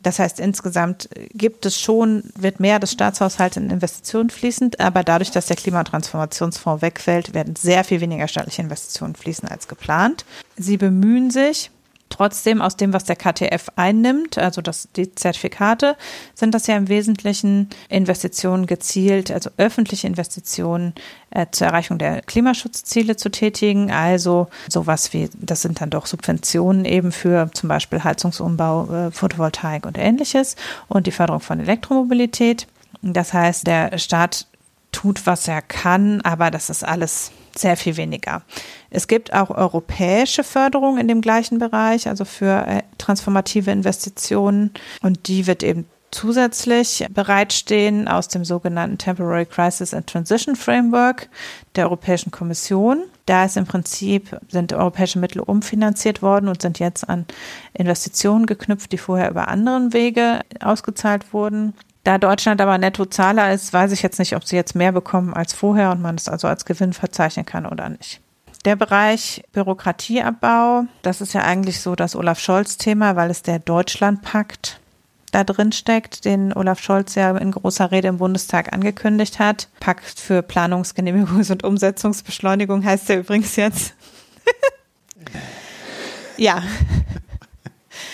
Speaker 2: Das heißt, insgesamt gibt es schon, wird mehr des Staatshaushalts in Investitionen fließend, aber dadurch, dass der Klimatransformationsfonds wegfällt, werden sehr viel weniger staatliche Investitionen fließen als geplant. Sie bemühen sich, Trotzdem aus dem, was der KTF einnimmt, also das, die Zertifikate, sind das ja im Wesentlichen Investitionen gezielt, also öffentliche Investitionen äh, zur Erreichung der Klimaschutzziele zu tätigen. Also sowas wie, das sind dann doch Subventionen eben für zum Beispiel Heizungsumbau, äh, Photovoltaik und ähnliches und die Förderung von Elektromobilität. Das heißt, der Staat tut, was er kann, aber das ist alles sehr viel weniger. Es gibt auch europäische Förderung in dem gleichen Bereich, also für äh, transformative Investitionen. Und die wird eben zusätzlich bereitstehen aus dem sogenannten Temporary Crisis and Transition Framework der Europäischen Kommission. Da ist im Prinzip, sind europäische Mittel umfinanziert worden und sind jetzt an Investitionen geknüpft, die vorher über anderen Wege ausgezahlt wurden. Da Deutschland aber Nettozahler ist, weiß ich jetzt nicht, ob sie jetzt mehr bekommen als vorher und man es also als Gewinn verzeichnen kann oder nicht. Der Bereich Bürokratieabbau, das ist ja eigentlich so das Olaf Scholz-Thema, weil es der Deutschlandpakt da drin steckt, den Olaf Scholz ja in großer Rede im Bundestag angekündigt hat. Pakt für Planungsgenehmigungs- und Umsetzungsbeschleunigung heißt der übrigens jetzt. (laughs) ja.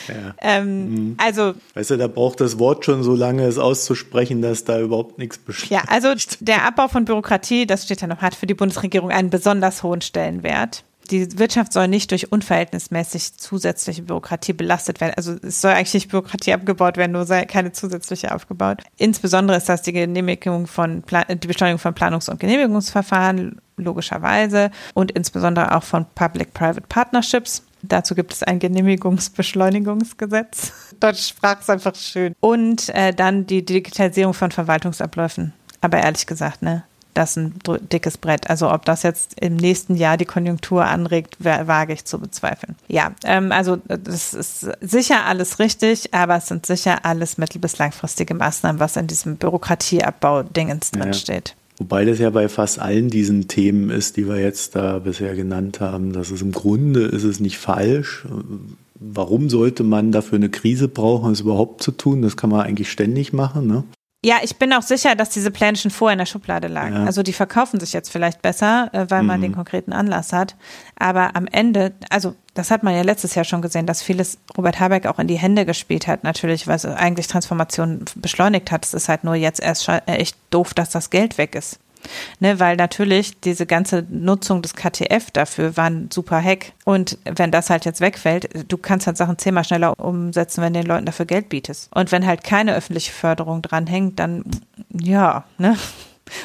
Speaker 1: Ja.
Speaker 2: Ähm, mhm. Also.
Speaker 1: Weißt du, da braucht das Wort schon so lange, es auszusprechen, dass da überhaupt nichts besteht.
Speaker 2: Ja, also der Abbau von Bürokratie, das steht ja noch, hat für die Bundesregierung einen besonders hohen Stellenwert. Die Wirtschaft soll nicht durch unverhältnismäßig zusätzliche Bürokratie belastet werden. Also es soll eigentlich nicht Bürokratie abgebaut werden, nur sei keine zusätzliche aufgebaut. Insbesondere ist das die Genehmigung von die Beschleunigung von Planungs- und Genehmigungsverfahren logischerweise und insbesondere auch von Public-Private Partnerships. Dazu gibt es ein Genehmigungsbeschleunigungsgesetz. Deutsche Sprache ist einfach schön. Und äh, dann die Digitalisierung von Verwaltungsabläufen. Aber ehrlich gesagt, ne, das ist ein dickes Brett. Also ob das jetzt im nächsten Jahr die Konjunktur anregt, wage ich zu bezweifeln. Ja, ähm, also das ist sicher alles richtig, aber es sind sicher alles mittel- bis langfristige Maßnahmen, was in diesem Bürokratieabbau-Dingens drin ja.
Speaker 1: Wobei das ja bei fast allen diesen Themen ist, die wir jetzt da bisher genannt haben, dass es im Grunde ist es nicht falsch. Warum sollte man dafür eine Krise brauchen, es überhaupt zu tun? Das kann man eigentlich ständig machen. Ne?
Speaker 2: Ja, ich bin auch sicher, dass diese Pläne schon vorher in der Schublade lagen. Ja. Also die verkaufen sich jetzt vielleicht besser, äh, weil man mhm. den konkreten Anlass hat. Aber am Ende, also das hat man ja letztes Jahr schon gesehen, dass vieles Robert Habeck auch in die Hände gespielt hat, natürlich, weil es eigentlich Transformation beschleunigt hat. Es ist halt nur jetzt erst echt doof, dass das Geld weg ist. Ne, weil natürlich diese ganze Nutzung des KTF dafür war ein super Hack. Und wenn das halt jetzt wegfällt, du kannst halt Sachen zehnmal schneller umsetzen, wenn den Leuten dafür Geld bietest. Und wenn halt keine öffentliche Förderung dranhängt, dann ja, ne?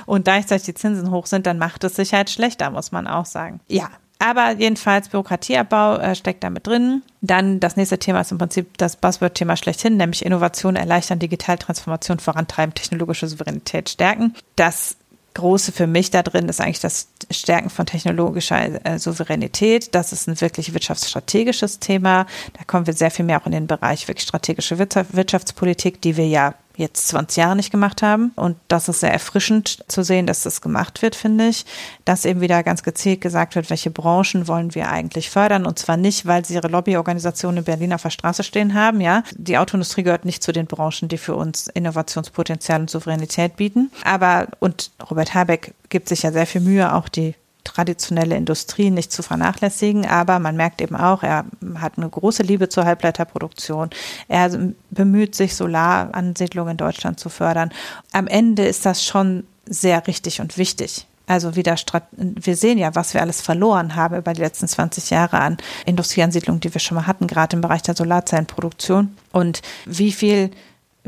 Speaker 2: Und gleichzeitig die Zinsen hoch sind, dann macht es sich halt schlechter, muss man auch sagen. Ja, aber jedenfalls Bürokratieabbau äh, steckt damit drin. Dann das nächste Thema ist im Prinzip das Buzzword-Thema schlechthin, nämlich Innovation erleichtern, Digitaltransformation vorantreiben, technologische Souveränität stärken. Das Große für mich da drin ist eigentlich das Stärken von technologischer äh, Souveränität. Das ist ein wirklich wirtschaftsstrategisches Thema. Da kommen wir sehr viel mehr auch in den Bereich wirklich strategische Wirtschaftspolitik, die wir ja jetzt 20 Jahre nicht gemacht haben. Und das ist sehr erfrischend zu sehen, dass das gemacht wird, finde ich. Dass eben wieder ganz gezielt gesagt wird, welche Branchen wollen wir eigentlich fördern. Und zwar nicht, weil sie ihre Lobbyorganisationen in Berlin auf der Straße stehen haben. Ja, die Autoindustrie gehört nicht zu den Branchen, die für uns Innovationspotenzial und Souveränität bieten. Aber, und Robert Habeck gibt sich ja sehr viel Mühe, auch die traditionelle Industrie nicht zu vernachlässigen, aber man merkt eben auch, er hat eine große Liebe zur Halbleiterproduktion. Er bemüht sich, Solaransiedlungen in Deutschland zu fördern. Am Ende ist das schon sehr richtig und wichtig. Also wieder, wir sehen ja, was wir alles verloren haben über die letzten 20 Jahre an Industrieansiedlungen, die wir schon mal hatten, gerade im Bereich der Solarzellenproduktion und wie viel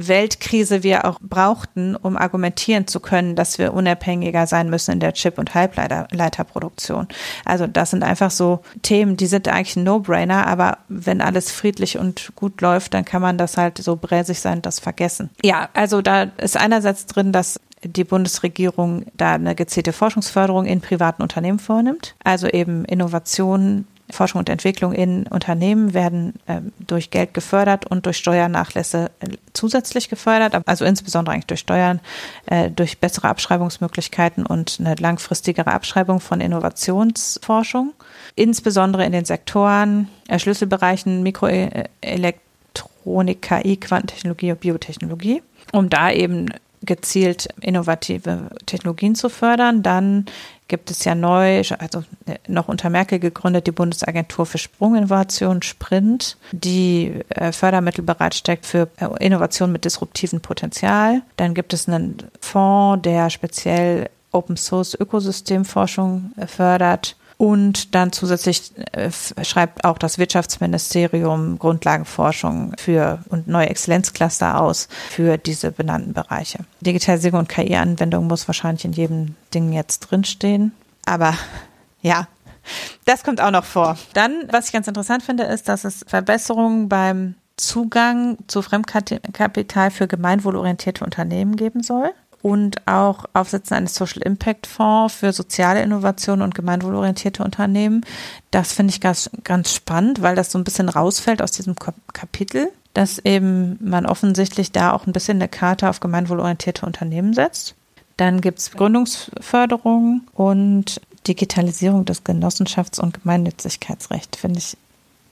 Speaker 2: Weltkrise wir auch brauchten, um argumentieren zu können, dass wir unabhängiger sein müssen in der Chip- und Halbleiterproduktion. Also das sind einfach so Themen, die sind eigentlich ein No-Brainer, aber wenn alles friedlich und gut läuft, dann kann man das halt so bräsig sein, das vergessen. Ja, also da ist einerseits drin, dass die Bundesregierung da eine gezielte Forschungsförderung in privaten Unternehmen vornimmt, also eben Innovationen Forschung und Entwicklung in Unternehmen werden äh, durch Geld gefördert und durch Steuernachlässe äh, zusätzlich gefördert, also insbesondere eigentlich durch Steuern, äh, durch bessere Abschreibungsmöglichkeiten und eine langfristigere Abschreibung von Innovationsforschung, insbesondere in den Sektoren, äh, Schlüsselbereichen Mikroelektronik, KI, Quantentechnologie und Biotechnologie, um da eben gezielt innovative Technologien zu fördern. Dann gibt es ja neu, also äh, noch unter Merkel gegründet, die Bundesagentur für Sprunginnovation, Sprint, die äh, Fördermittel bereitstellt für äh, Innovation mit disruptivem Potenzial. Dann gibt es einen Fonds, der speziell Open Source Ökosystemforschung fördert. Und dann zusätzlich äh, schreibt auch das Wirtschaftsministerium Grundlagenforschung für und neue Exzellenzcluster aus für diese benannten Bereiche. Digitalisierung und KI-Anwendung muss wahrscheinlich in jedem Ding jetzt drinstehen. Aber ja, das kommt auch noch vor. Dann, was ich ganz interessant finde, ist, dass es Verbesserungen beim Zugang zu Fremdkapital für gemeinwohlorientierte Unternehmen geben soll und auch Aufsetzen eines Social Impact Fonds für soziale Innovation und gemeinwohlorientierte Unternehmen. Das finde ich ganz, ganz spannend, weil das so ein bisschen rausfällt aus diesem Kapitel, dass eben man offensichtlich da auch ein bisschen eine Karte auf gemeinwohlorientierte Unternehmen setzt. Dann gibt es Gründungsförderung und Digitalisierung des Genossenschafts- und Gemeinnützigkeitsrechts, finde ich.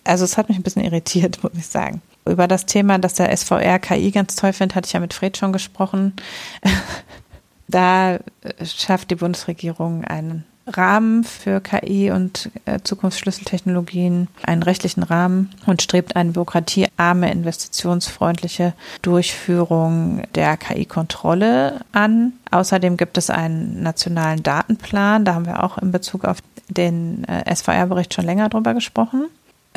Speaker 2: Also es hat mich ein bisschen irritiert, (laughs) muss ich sagen. Über das Thema, dass der SVR KI ganz toll findet, hatte ich ja mit Fred schon gesprochen. (laughs) da äh, schafft die Bundesregierung einen Rahmen für KI und äh, Zukunftsschlüsseltechnologien, einen rechtlichen Rahmen und strebt eine bürokratiearme, investitionsfreundliche Durchführung der KI-Kontrolle an. Außerdem gibt es einen nationalen Datenplan. Da haben wir auch in Bezug auf den äh, SVR-Bericht schon länger drüber gesprochen.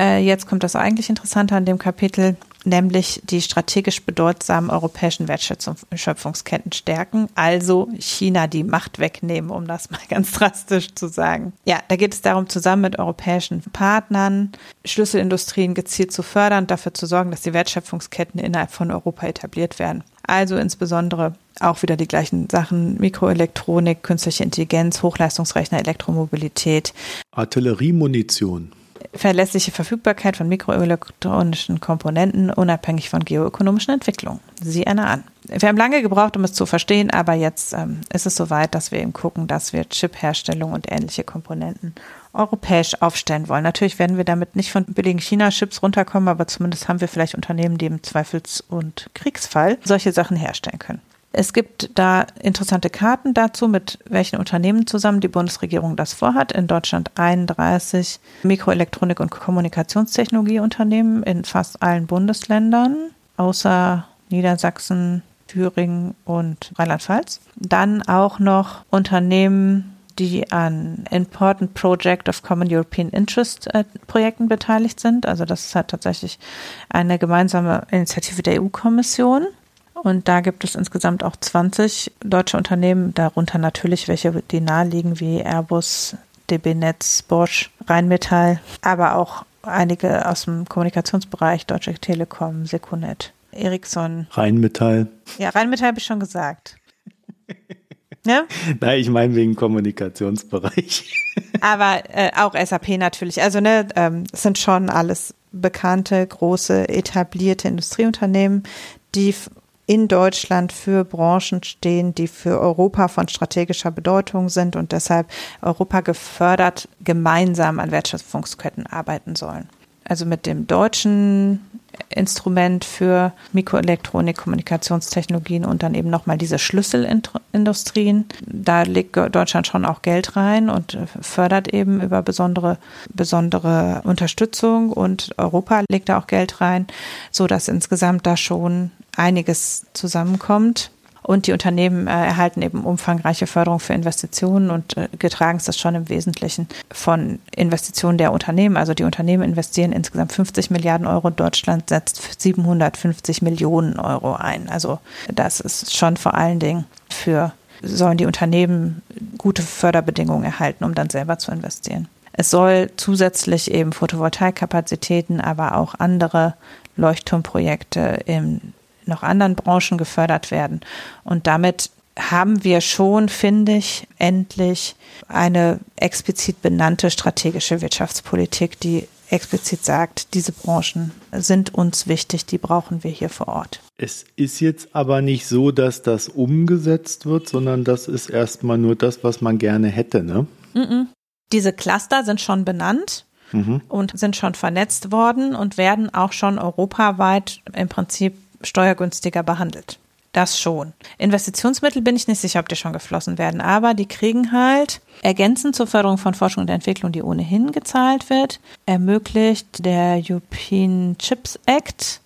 Speaker 2: Äh, jetzt kommt das eigentlich Interessante an dem Kapitel, nämlich die strategisch bedeutsamen europäischen Wertschöpfungsketten stärken, also China die Macht wegnehmen, um das mal (laughs) ganz drastisch zu sagen. Ja, da geht es darum, zusammen mit europäischen Partnern Schlüsselindustrien gezielt zu fördern, dafür zu sorgen, dass die Wertschöpfungsketten innerhalb von Europa etabliert werden. Also insbesondere auch wieder die gleichen Sachen, Mikroelektronik, künstliche Intelligenz, Hochleistungsrechner, Elektromobilität.
Speaker 1: Artilleriemunition
Speaker 2: verlässliche Verfügbarkeit von mikroelektronischen Komponenten unabhängig von geoökonomischen Entwicklungen. Sieh eine an. Wir haben lange gebraucht, um es zu verstehen, aber jetzt ähm, ist es soweit, dass wir eben gucken, dass wir Chip-Herstellung und ähnliche Komponenten europäisch aufstellen wollen. Natürlich werden wir damit nicht von billigen China-Chips runterkommen, aber zumindest haben wir vielleicht Unternehmen, die im Zweifels- und Kriegsfall solche Sachen herstellen können. Es gibt da interessante Karten dazu, mit welchen Unternehmen zusammen die Bundesregierung das vorhat. In Deutschland 31 Mikroelektronik- und Kommunikationstechnologieunternehmen in fast allen Bundesländern, außer Niedersachsen, Thüringen und Rheinland-Pfalz. Dann auch noch Unternehmen, die an Important Project of Common European Interest äh, Projekten beteiligt sind. Also das ist halt tatsächlich eine gemeinsame Initiative der EU-Kommission. Und da gibt es insgesamt auch 20 deutsche Unternehmen, darunter natürlich welche, die naheliegen, wie Airbus, DB Netz, Bosch, Rheinmetall, aber auch einige aus dem Kommunikationsbereich, Deutsche Telekom, Secunet, Ericsson.
Speaker 1: Rheinmetall.
Speaker 2: Ja, Rheinmetall habe ich schon gesagt. (laughs) Ne?
Speaker 1: Nein, ich meine wegen Kommunikationsbereich. (laughs)
Speaker 2: Aber äh, auch SAP natürlich. Also ne, ähm, es sind schon alles bekannte, große, etablierte Industrieunternehmen, die in Deutschland für Branchen stehen, die für Europa von strategischer Bedeutung sind und deshalb Europa gefördert gemeinsam an Wertschöpfungsketten arbeiten sollen. Also mit dem deutschen Instrument für Mikroelektronik, Kommunikationstechnologien und dann eben nochmal diese Schlüsselindustrien. Da legt Deutschland schon auch Geld rein und fördert eben über besondere, besondere Unterstützung und Europa legt da auch Geld rein, so dass insgesamt da schon einiges zusammenkommt. Und die Unternehmen äh, erhalten eben umfangreiche Förderung für Investitionen und äh, getragen ist das schon im Wesentlichen von Investitionen der Unternehmen. Also die Unternehmen investieren insgesamt 50 Milliarden Euro. Deutschland setzt 750 Millionen Euro ein. Also das ist schon vor allen Dingen für, sollen die Unternehmen gute Förderbedingungen erhalten, um dann selber zu investieren. Es soll zusätzlich eben Photovoltaikkapazitäten, aber auch andere Leuchtturmprojekte im noch anderen Branchen gefördert werden. Und damit haben wir schon, finde ich, endlich eine explizit benannte strategische Wirtschaftspolitik, die explizit sagt, diese Branchen sind uns wichtig, die brauchen wir hier vor Ort.
Speaker 1: Es ist jetzt aber nicht so, dass das umgesetzt wird, sondern das ist erstmal nur das, was man gerne hätte, ne? Mm
Speaker 2: -mm. Diese Cluster sind schon benannt mhm. und sind schon vernetzt worden und werden auch schon europaweit im Prinzip steuergünstiger behandelt. Das schon. Investitionsmittel bin ich nicht sicher, ob die schon geflossen werden, aber die kriegen halt ergänzend zur Förderung von Forschung und Entwicklung, die ohnehin gezahlt wird, ermöglicht der European Chips Act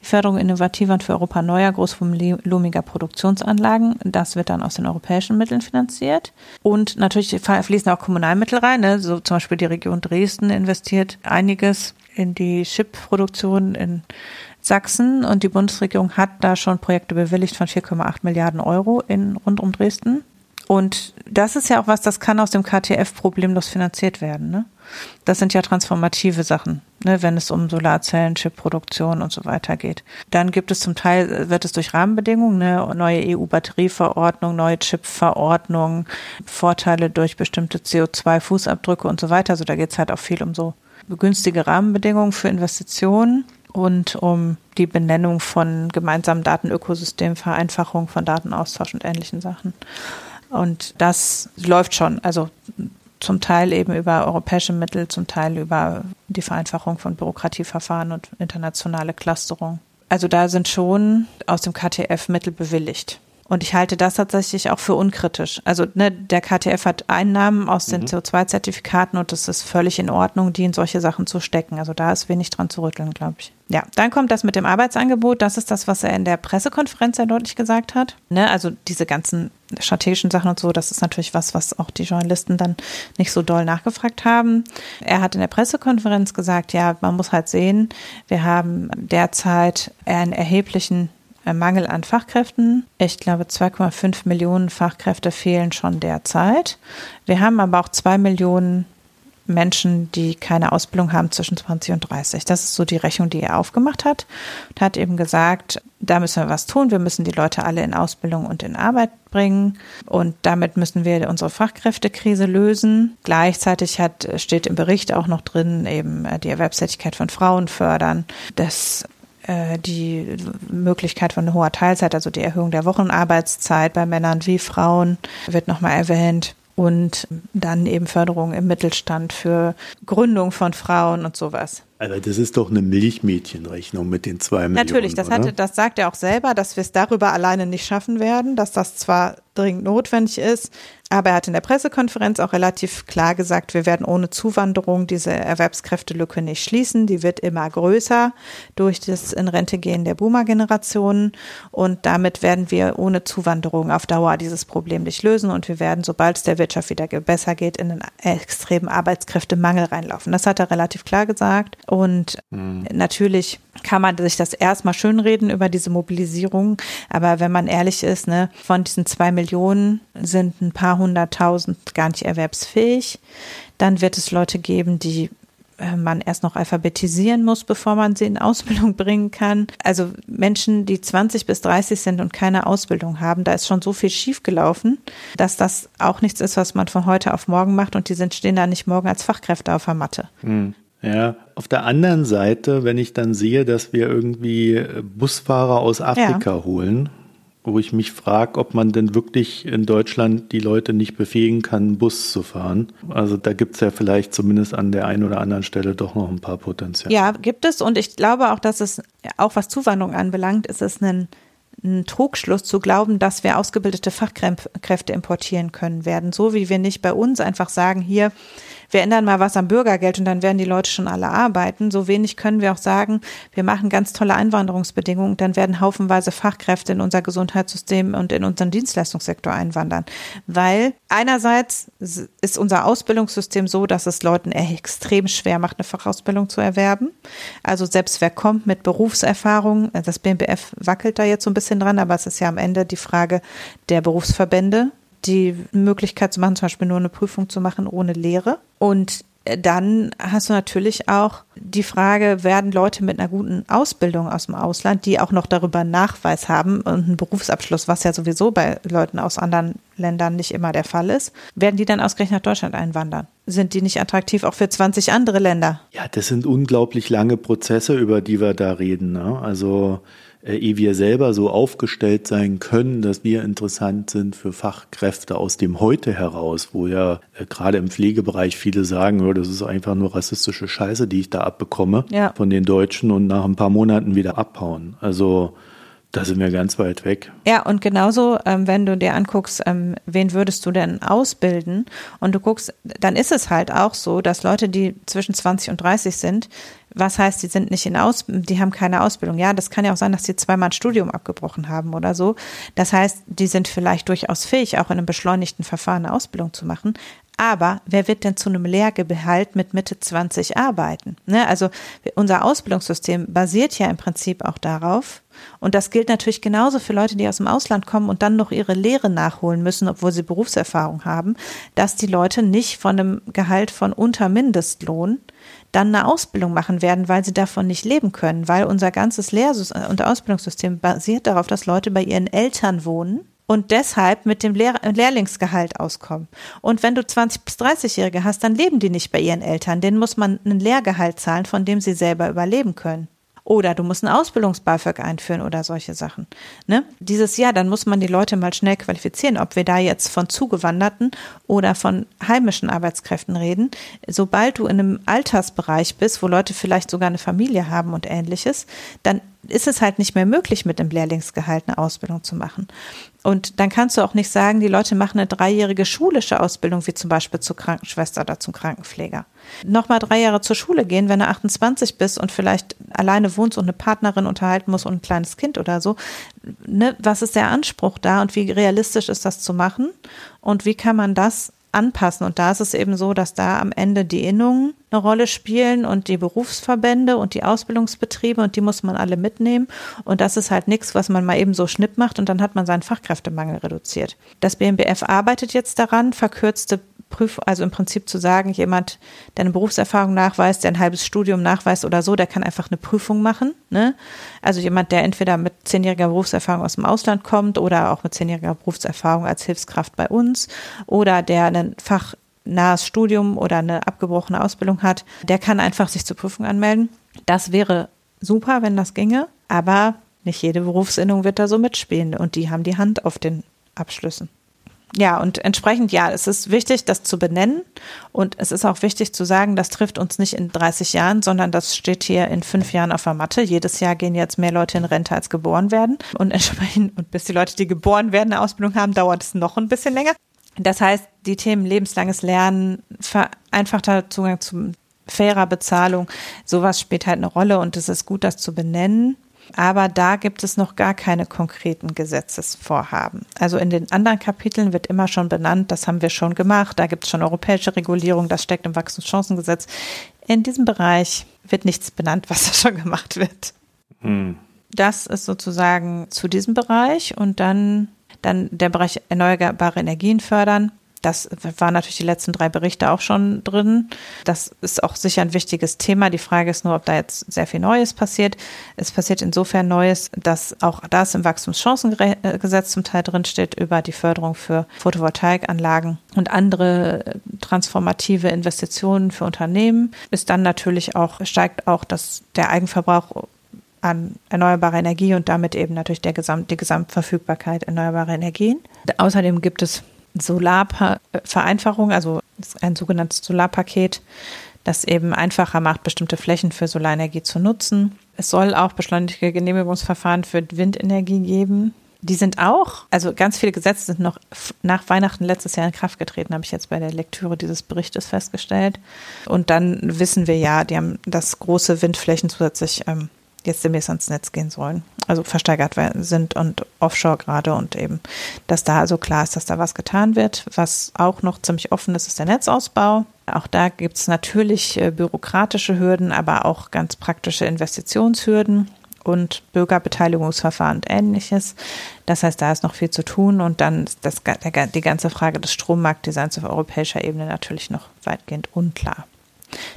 Speaker 2: die Förderung innovativer und für Europa neuer großvolumiger Produktionsanlagen. Das wird dann aus den europäischen Mitteln finanziert. Und natürlich fließen auch Kommunalmittel rein. Ne? So zum Beispiel die Region Dresden investiert einiges in die Chip-Produktion in Sachsen und die Bundesregierung hat da schon Projekte bewilligt von 4,8 Milliarden Euro in rund um Dresden. Und das ist ja auch was, das kann aus dem KTF problemlos finanziert werden. Ne? Das sind ja transformative Sachen, ne, wenn es um Solarzellen, Chipproduktion und so weiter geht. Dann gibt es zum Teil, wird es durch Rahmenbedingungen, ne, neue EU-Batterieverordnung, neue Chip-Verordnung, Vorteile durch bestimmte CO2-Fußabdrücke und so weiter. Also da geht es halt auch viel um so günstige Rahmenbedingungen für Investitionen und um die Benennung von gemeinsamen Datenökosystemen, Vereinfachung von Datenaustausch und ähnlichen Sachen. Und das läuft schon, also zum Teil eben über europäische Mittel, zum Teil über die Vereinfachung von Bürokratieverfahren und internationale Clusterung. Also da sind schon aus dem KTF Mittel bewilligt. Und ich halte das tatsächlich auch für unkritisch. Also ne, der KTF hat Einnahmen aus den mhm. CO2-Zertifikaten und es ist völlig in Ordnung, die in solche Sachen zu stecken. Also da ist wenig dran zu rütteln, glaube ich. Ja, dann kommt das mit dem Arbeitsangebot. Das ist das, was er in der Pressekonferenz sehr deutlich gesagt hat. Ne, also diese ganzen strategischen Sachen und so, das ist natürlich was, was auch die Journalisten dann nicht so doll nachgefragt haben. Er hat in der Pressekonferenz gesagt, ja, man muss halt sehen, wir haben derzeit einen erheblichen Mangel an Fachkräften. Ich glaube, 2,5 Millionen Fachkräfte fehlen schon derzeit. Wir haben aber auch zwei Millionen Menschen, die keine Ausbildung haben zwischen 20 und 30. Das ist so die Rechnung, die er aufgemacht hat. Und hat eben gesagt, da müssen wir was tun. Wir müssen die Leute alle in Ausbildung und in Arbeit bringen. Und damit müssen wir unsere Fachkräftekrise lösen. Gleichzeitig hat, steht im Bericht auch noch drin, eben die Erwerbstätigkeit von Frauen fördern. Das äh, die Möglichkeit von hoher Teilzeit, also die Erhöhung der Wochenarbeitszeit bei Männern wie Frauen, wird nochmal erwähnt. Und dann eben Förderung im Mittelstand für Gründung von Frauen und sowas.
Speaker 1: Aber das ist doch eine Milchmädchenrechnung mit den zwei Millionen.
Speaker 2: Natürlich, das hatte, das sagt er auch selber, dass wir es darüber alleine nicht schaffen werden, dass das zwar dringend notwendig ist, aber er hat in der Pressekonferenz auch relativ klar gesagt, wir werden ohne Zuwanderung diese Erwerbskräftelücke nicht schließen. Die wird immer größer durch das in Rente gehen der Boomer-Generationen. Und damit werden wir ohne Zuwanderung auf Dauer dieses Problem nicht lösen. Und wir werden, sobald es der Wirtschaft wieder besser geht, in einen extremen Arbeitskräftemangel reinlaufen. Das hat er relativ klar gesagt. Und mhm. natürlich kann man sich das erstmal schönreden über diese Mobilisierung. Aber wenn man ehrlich ist, ne, von diesen zwei Millionen sind ein paar hunderttausend gar nicht erwerbsfähig. Dann wird es Leute geben, die äh, man erst noch alphabetisieren muss, bevor man sie in Ausbildung (laughs) bringen kann. Also Menschen, die 20 bis 30 sind und keine Ausbildung haben, da ist schon so viel schiefgelaufen, dass das auch nichts ist, was man von heute auf morgen macht und die sind, stehen da nicht morgen als Fachkräfte auf der Matte.
Speaker 1: Hm. Ja, auf der anderen Seite, wenn ich dann sehe, dass wir irgendwie Busfahrer aus Afrika ja. holen, wo ich mich frage, ob man denn wirklich in Deutschland die Leute nicht befähigen kann, Bus zu fahren. Also da gibt es ja vielleicht zumindest an der einen oder anderen Stelle doch noch ein paar Potenziale.
Speaker 2: Ja, gibt es. Und ich glaube auch, dass es, auch was Zuwanderung anbelangt, ist es ein, ein Trugschluss zu glauben, dass wir ausgebildete Fachkräfte importieren können werden. So wie wir nicht bei uns einfach sagen, hier, wir ändern mal was am Bürgergeld und dann werden die Leute schon alle arbeiten. So wenig können wir auch sagen, wir machen ganz tolle Einwanderungsbedingungen, dann werden haufenweise Fachkräfte in unser Gesundheitssystem und in unseren Dienstleistungssektor einwandern. Weil einerseits ist unser Ausbildungssystem so, dass es Leuten extrem schwer macht, eine Fachausbildung zu erwerben. Also selbst wer kommt mit Berufserfahrung, das BMBF wackelt da jetzt so ein bisschen dran, aber es ist ja am Ende die Frage der Berufsverbände, die Möglichkeit zu machen, zum Beispiel nur eine Prüfung zu machen ohne Lehre. Und dann hast du natürlich auch die Frage, werden Leute mit einer guten Ausbildung aus dem Ausland, die auch noch darüber Nachweis haben und einen Berufsabschluss, was ja sowieso bei Leuten aus anderen Ländern nicht immer der Fall ist, werden die dann ausgerechnet nach Deutschland einwandern? Sind die nicht attraktiv auch für 20 andere Länder?
Speaker 1: Ja, das sind unglaublich lange Prozesse, über die wir da reden. Ne? Also äh, ehe wir selber so aufgestellt sein können, dass wir interessant sind für Fachkräfte aus dem Heute heraus, wo ja äh, gerade im Pflegebereich viele sagen, oh, das ist einfach nur rassistische Scheiße, die ich da abbekomme ja. von den Deutschen und nach ein paar Monaten wieder abhauen. Also da sind wir ganz weit weg.
Speaker 2: Ja, und genauso, ähm, wenn du dir anguckst, ähm, wen würdest du denn ausbilden? Und du guckst, dann ist es halt auch so, dass Leute, die zwischen 20 und 30 sind, was heißt, die sind nicht in Aus, die haben keine Ausbildung. Ja, das kann ja auch sein, dass die zweimal ein Studium abgebrochen haben oder so. Das heißt, die sind vielleicht durchaus fähig, auch in einem beschleunigten Verfahren eine Ausbildung zu machen. Aber wer wird denn zu einem Lehrgehalt mit Mitte 20 arbeiten? Ne? Also unser Ausbildungssystem basiert ja im Prinzip auch darauf. Und das gilt natürlich genauso für Leute, die aus dem Ausland kommen und dann noch ihre Lehre nachholen müssen, obwohl sie Berufserfahrung haben, dass die Leute nicht von einem Gehalt von unter Mindestlohn dann eine Ausbildung machen werden, weil sie davon nicht leben können, weil unser ganzes Lehr- und Ausbildungssystem basiert darauf, dass Leute bei ihren Eltern wohnen und deshalb mit dem Lehr Lehrlingsgehalt auskommen. Und wenn du 20- bis 30-Jährige hast, dann leben die nicht bei ihren Eltern. Denen muss man ein Lehrgehalt zahlen, von dem sie selber überleben können. Oder du musst ein Ausbildungs-BAföG einführen oder solche Sachen. Ne? Dieses Jahr, dann muss man die Leute mal schnell qualifizieren, ob wir da jetzt von Zugewanderten oder von heimischen Arbeitskräften reden. Sobald du in einem Altersbereich bist, wo Leute vielleicht sogar eine Familie haben und ähnliches, dann ist es halt nicht mehr möglich, mit dem Lehrlingsgehalt eine Ausbildung zu machen. Und dann kannst du auch nicht sagen, die Leute machen eine dreijährige schulische Ausbildung, wie zum Beispiel zur Krankenschwester oder zum Krankenpfleger. Nochmal drei Jahre zur Schule gehen, wenn du 28 bist und vielleicht alleine wohnst und eine Partnerin unterhalten musst und ein kleines Kind oder so. Ne? Was ist der Anspruch da und wie realistisch ist das zu machen? Und wie kann man das anpassen. Und da ist es eben so, dass da am Ende die Innungen eine Rolle spielen und die Berufsverbände und die Ausbildungsbetriebe und die muss man alle mitnehmen. Und das ist halt nichts, was man mal eben so schnipp macht und dann hat man seinen Fachkräftemangel reduziert. Das BMBF arbeitet jetzt daran, verkürzte Prüf, also im Prinzip zu sagen, jemand, der eine Berufserfahrung nachweist, der ein halbes Studium nachweist oder so, der kann einfach eine Prüfung machen. Ne? Also jemand, der entweder mit zehnjähriger Berufserfahrung aus dem Ausland kommt oder auch mit zehnjähriger Berufserfahrung als Hilfskraft bei uns oder der ein fachnahes Studium oder eine abgebrochene Ausbildung hat, der kann einfach sich zur Prüfung anmelden. Das wäre super, wenn das ginge, aber nicht jede Berufsinnung wird da so mitspielen und die haben die Hand auf den Abschlüssen. Ja, und entsprechend, ja, es ist wichtig, das zu benennen. Und es ist auch wichtig zu sagen, das trifft uns nicht in 30 Jahren, sondern das steht hier in fünf Jahren auf der Matte. Jedes Jahr gehen jetzt mehr Leute in Rente, als geboren werden. Und entsprechend, und bis die Leute, die geboren werden, eine Ausbildung haben, dauert es noch ein bisschen länger. Das heißt, die Themen lebenslanges Lernen, vereinfachter Zugang zu fairer Bezahlung, sowas spielt halt eine Rolle und es ist gut, das zu benennen. Aber da gibt es noch gar keine konkreten Gesetzesvorhaben. Also in den anderen Kapiteln wird immer schon benannt, das haben wir schon gemacht, da gibt es schon europäische Regulierung, das steckt im Wachstumschancengesetz. In diesem Bereich wird nichts benannt, was (laughs) da schon gemacht wird. Hm. Das ist sozusagen zu diesem Bereich und dann, dann der Bereich erneuerbare Energien fördern. Das waren natürlich die letzten drei Berichte auch schon drin. Das ist auch sicher ein wichtiges Thema. Die Frage ist nur, ob da jetzt sehr viel Neues passiert. Es passiert insofern Neues, dass auch das im Wachstumschancengesetz zum Teil drinsteht über die Förderung für Photovoltaikanlagen und andere transformative Investitionen für Unternehmen. Ist dann natürlich auch, steigt auch das, der Eigenverbrauch an erneuerbare Energie und damit eben natürlich der Gesamt, die Gesamtverfügbarkeit erneuerbarer Energien. Außerdem gibt es Solarvereinfachung, also ein sogenanntes Solarpaket, das eben einfacher macht, bestimmte Flächen für Solarenergie zu nutzen. Es soll auch beschleunigte Genehmigungsverfahren für Windenergie geben. Die sind auch, also ganz viele Gesetze sind noch nach Weihnachten letztes Jahr in Kraft getreten, habe ich jetzt bei der Lektüre dieses Berichtes festgestellt. Und dann wissen wir ja, die haben das große Windflächen zusätzlich ähm, jetzt demnächst ans Netz gehen sollen. Also versteigert sind und offshore gerade und eben, dass da also klar ist, dass da was getan wird. Was auch noch ziemlich offen ist, ist der Netzausbau. Auch da gibt es natürlich äh, bürokratische Hürden, aber auch ganz praktische Investitionshürden und Bürgerbeteiligungsverfahren und ähnliches. Das heißt, da ist noch viel zu tun und dann ist das, die ganze Frage des Strommarktdesigns auf europäischer Ebene natürlich noch weitgehend unklar.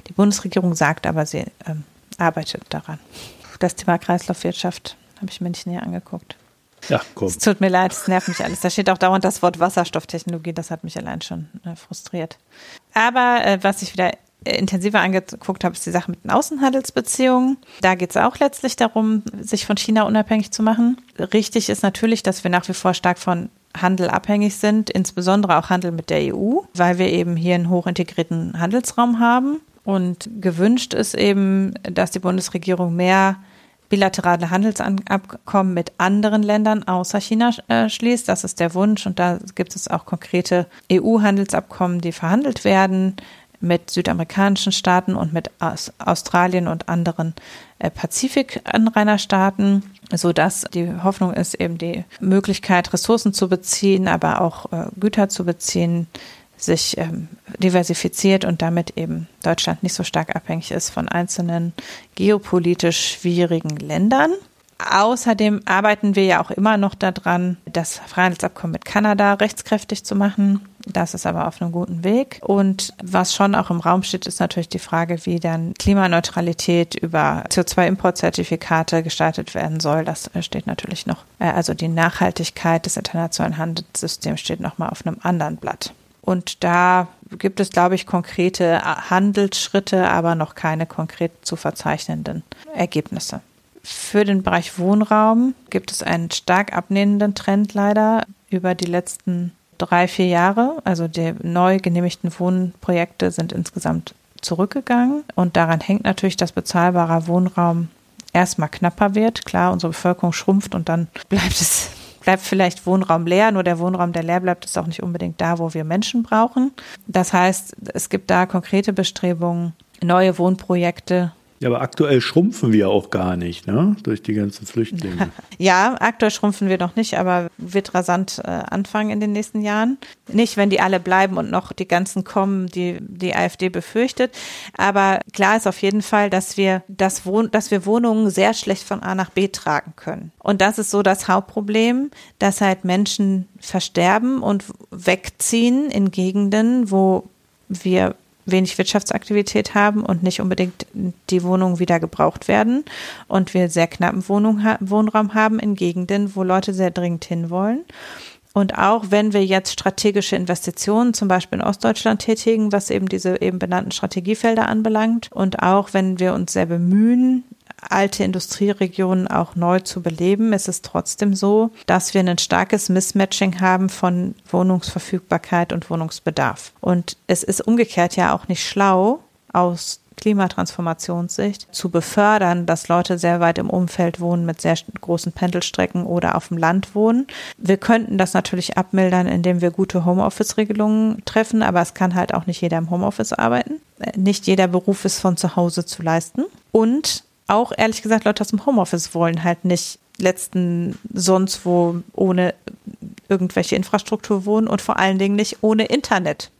Speaker 2: Die Bundesregierung sagt aber, sie ähm, arbeitet daran das Thema Kreislaufwirtschaft habe ich mir nicht näher angeguckt. Ja, komm. Es tut mir leid, es nervt mich alles. Da steht auch dauernd das Wort Wasserstofftechnologie, das hat mich allein schon äh, frustriert. Aber äh, was ich wieder intensiver angeguckt habe, ist die Sache mit den Außenhandelsbeziehungen. Da geht es auch letztlich darum, sich von China unabhängig zu machen. Richtig ist natürlich, dass wir nach wie vor stark von Handel abhängig sind, insbesondere auch Handel mit der EU, weil wir eben hier einen hochintegrierten Handelsraum haben. Und gewünscht ist eben, dass die Bundesregierung mehr bilaterale Handelsabkommen mit anderen Ländern außer China äh, schließt. Das ist der Wunsch und da gibt es auch konkrete EU-Handelsabkommen, die verhandelt werden mit südamerikanischen Staaten und mit Aus Australien und anderen äh, Pazifik-Anrainerstaaten, sodass die Hoffnung ist, eben die Möglichkeit, Ressourcen zu beziehen, aber auch äh, Güter zu beziehen, sich ähm, diversifiziert und damit eben Deutschland nicht so stark abhängig ist von einzelnen geopolitisch schwierigen Ländern. Außerdem arbeiten wir ja auch immer noch daran, das Freihandelsabkommen mit Kanada rechtskräftig zu machen. Das ist aber auf einem guten Weg. Und was schon auch im Raum steht, ist natürlich die Frage, wie dann Klimaneutralität über CO2-Importzertifikate gestaltet werden soll. Das steht natürlich noch. Äh, also die Nachhaltigkeit des internationalen Handelssystems steht nochmal auf einem anderen Blatt. Und da gibt es, glaube ich, konkrete Handelsschritte, aber noch keine konkret zu verzeichnenden Ergebnisse. Für den Bereich Wohnraum gibt es einen stark abnehmenden Trend leider über die letzten drei, vier Jahre. Also die neu genehmigten Wohnprojekte sind insgesamt zurückgegangen. Und daran hängt natürlich, dass bezahlbarer Wohnraum erstmal knapper wird. Klar, unsere Bevölkerung schrumpft und dann bleibt es bleibt vielleicht Wohnraum leer, nur der Wohnraum, der leer bleibt, ist auch nicht unbedingt da, wo wir Menschen brauchen. Das heißt, es gibt da konkrete Bestrebungen, neue Wohnprojekte
Speaker 1: ja, aber aktuell schrumpfen wir auch gar nicht, ne? Durch die ganzen Flüchtlinge. (laughs)
Speaker 2: ja, aktuell schrumpfen wir noch nicht, aber wird rasant äh, anfangen in den nächsten Jahren. Nicht, wenn die alle bleiben und noch die ganzen kommen, die die AfD befürchtet. Aber klar ist auf jeden Fall, dass wir das Wohn dass wir Wohnungen sehr schlecht von A nach B tragen können. Und das ist so das Hauptproblem, dass halt Menschen versterben und wegziehen in Gegenden, wo wir wenig Wirtschaftsaktivität haben und nicht unbedingt die Wohnungen wieder gebraucht werden und wir sehr knappen Wohnung, Wohnraum haben in Gegenden, wo Leute sehr dringend hinwollen. Und auch wenn wir jetzt strategische Investitionen zum Beispiel in Ostdeutschland tätigen, was eben diese eben benannten Strategiefelder anbelangt, und auch wenn wir uns sehr bemühen, alte Industrieregionen auch neu zu beleben, ist es trotzdem so, dass wir ein starkes Mismatching haben von Wohnungsverfügbarkeit und Wohnungsbedarf. Und es ist umgekehrt ja auch nicht schlau, aus Klimatransformationssicht zu befördern, dass Leute sehr weit im Umfeld wohnen mit sehr großen Pendelstrecken oder auf dem Land wohnen. Wir könnten das natürlich abmildern, indem wir gute Homeoffice-Regelungen treffen, aber es kann halt auch nicht jeder im Homeoffice arbeiten. Nicht jeder Beruf ist von zu Hause zu leisten. Und auch ehrlich gesagt, Leute aus dem Homeoffice wollen halt nicht letzten sonst wo ohne irgendwelche Infrastruktur wohnen und vor allen Dingen nicht ohne Internet.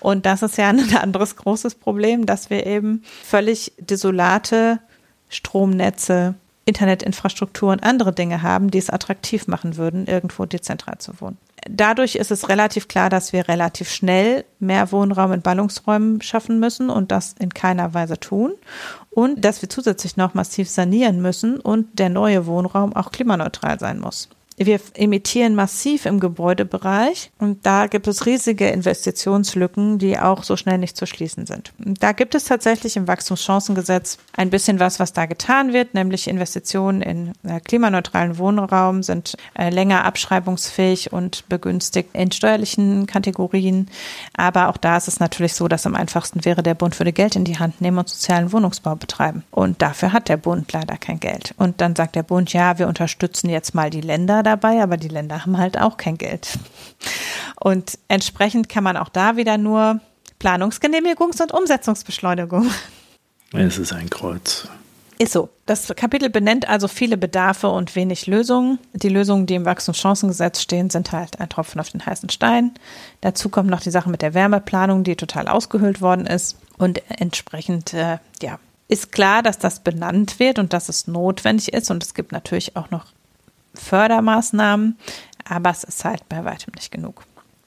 Speaker 2: Und das ist ja ein (laughs) anderes großes Problem, dass wir eben völlig desolate Stromnetze, Internetinfrastruktur und andere Dinge haben, die es attraktiv machen würden, irgendwo dezentral zu wohnen. Dadurch ist es relativ klar, dass wir relativ schnell mehr Wohnraum in Ballungsräumen schaffen müssen und das in keiner Weise tun und dass wir zusätzlich noch massiv sanieren müssen und der neue Wohnraum auch klimaneutral sein muss. Wir emittieren massiv im Gebäudebereich und da gibt es riesige Investitionslücken, die auch so schnell nicht zu schließen sind. Da gibt es tatsächlich im Wachstumschancengesetz ein bisschen was, was da getan wird, nämlich Investitionen in äh, klimaneutralen Wohnraum sind äh, länger abschreibungsfähig und begünstigt in steuerlichen Kategorien. Aber auch da ist es natürlich so, dass am einfachsten wäre, der Bund würde Geld in die Hand nehmen und sozialen Wohnungsbau betreiben. Und dafür hat der Bund leider kein Geld. Und dann sagt der Bund, ja, wir unterstützen jetzt mal die Länder dabei, aber die Länder haben halt auch kein Geld. Und entsprechend kann man auch da wieder nur Planungsgenehmigungs- und Umsetzungsbeschleunigung.
Speaker 1: Es ist ein Kreuz.
Speaker 2: Ist so. Das Kapitel benennt also viele Bedarfe und wenig Lösungen. Die Lösungen, die im Wachstumschancengesetz stehen, sind halt ein Tropfen auf den heißen Stein. Dazu kommt noch die Sache mit der Wärmeplanung, die total ausgehöhlt worden ist. Und entsprechend, äh, ja, ist klar, dass das benannt wird und dass es notwendig ist. Und es gibt natürlich auch noch Fördermaßnahmen, aber es ist halt bei weitem nicht genug.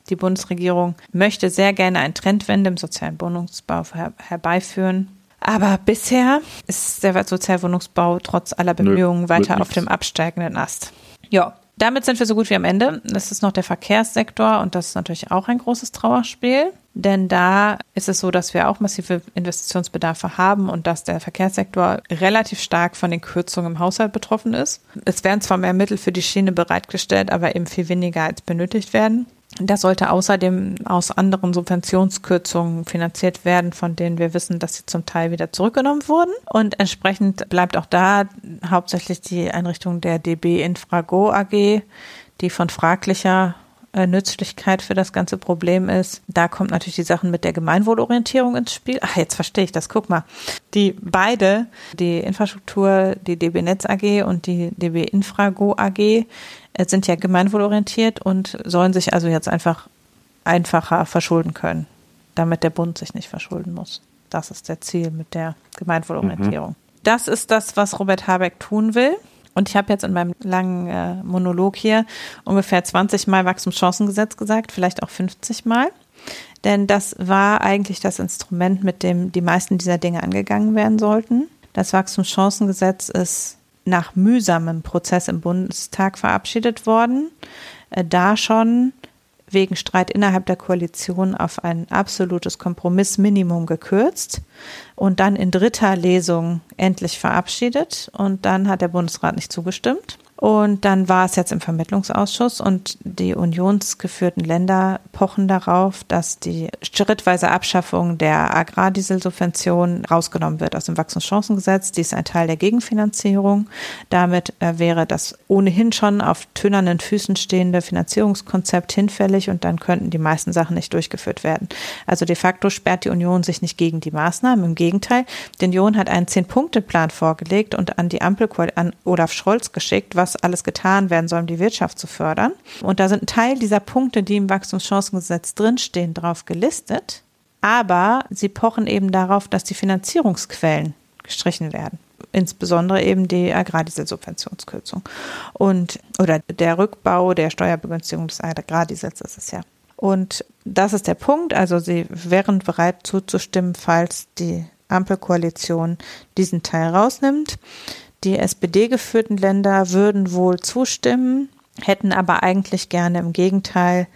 Speaker 2: Die Bundesregierung möchte sehr gerne eine Trendwende im sozialen Wohnungsbau her herbeiführen. Aber bisher ist der Sozialwohnungsbau trotz aller Bemühungen Nö, weiter auf dem absteigenden Ast. Ja, damit sind wir so gut wie am Ende. Das ist noch der Verkehrssektor und das ist natürlich auch ein großes Trauerspiel. Denn da ist es so, dass wir auch massive Investitionsbedarfe haben und dass der Verkehrssektor relativ stark von den Kürzungen im Haushalt betroffen ist. Es werden zwar mehr Mittel für die Schiene bereitgestellt, aber eben viel weniger als benötigt werden. Das sollte außerdem aus anderen Subventionskürzungen finanziert werden, von denen wir wissen, dass sie zum Teil wieder zurückgenommen wurden. Und entsprechend bleibt auch da hauptsächlich die Einrichtung der DB Infrago AG, die von fraglicher Nützlichkeit für das ganze Problem ist. Da kommt natürlich die Sachen mit der Gemeinwohlorientierung ins Spiel. Ach, jetzt verstehe ich das. Guck mal. Die beide, die Infrastruktur, die DB Netz AG und die DB Infrago AG, äh, sind ja gemeinwohlorientiert und sollen sich also jetzt einfach einfacher verschulden können, damit der Bund sich nicht verschulden muss. Das ist der Ziel mit der Gemeinwohlorientierung. Mhm. Das ist das, was Robert Habeck tun will. Und ich habe jetzt in meinem langen äh, Monolog hier ungefähr 20 Mal Wachstumschancengesetz gesagt, vielleicht auch 50 Mal. Denn das war eigentlich das Instrument, mit dem die meisten dieser Dinge angegangen werden sollten. Das Wachstumschancengesetz ist nach mühsamem Prozess im Bundestag verabschiedet worden. Äh, da schon wegen Streit innerhalb der Koalition auf ein absolutes Kompromissminimum gekürzt und dann in dritter Lesung endlich verabschiedet. Und dann hat der Bundesrat nicht zugestimmt. Und dann war es jetzt im Vermittlungsausschuss und die unionsgeführten Länder pochen darauf, dass die schrittweise Abschaffung der Agrardieselsubvention rausgenommen wird aus dem Wachstumschancengesetz. Dies ist ein Teil der Gegenfinanzierung. Damit äh, wäre das ohnehin schon auf tönernen Füßen stehende Finanzierungskonzept hinfällig und dann könnten die meisten Sachen nicht durchgeführt werden. Also de facto sperrt die Union sich nicht gegen die Maßnahmen. Im Gegenteil, die Union hat einen Zehn-Punkte-Plan vorgelegt und an die Ampel an Olaf Scholz geschickt, was was alles getan werden soll, um die Wirtschaft zu fördern. Und da sind ein Teil dieser Punkte, die im Wachstumschancengesetz drinstehen, drauf gelistet. Aber sie pochen eben darauf, dass die Finanzierungsquellen gestrichen werden. Insbesondere eben die Agrardieselsubventionskürzung. Und, oder der Rückbau der Steuerbegünstigung des Agrardiesels ist es ja. Und das ist der Punkt. Also sie wären bereit zuzustimmen, falls die Ampelkoalition diesen Teil rausnimmt. Die SPD-geführten Länder würden wohl zustimmen, hätten aber eigentlich gerne im Gegenteil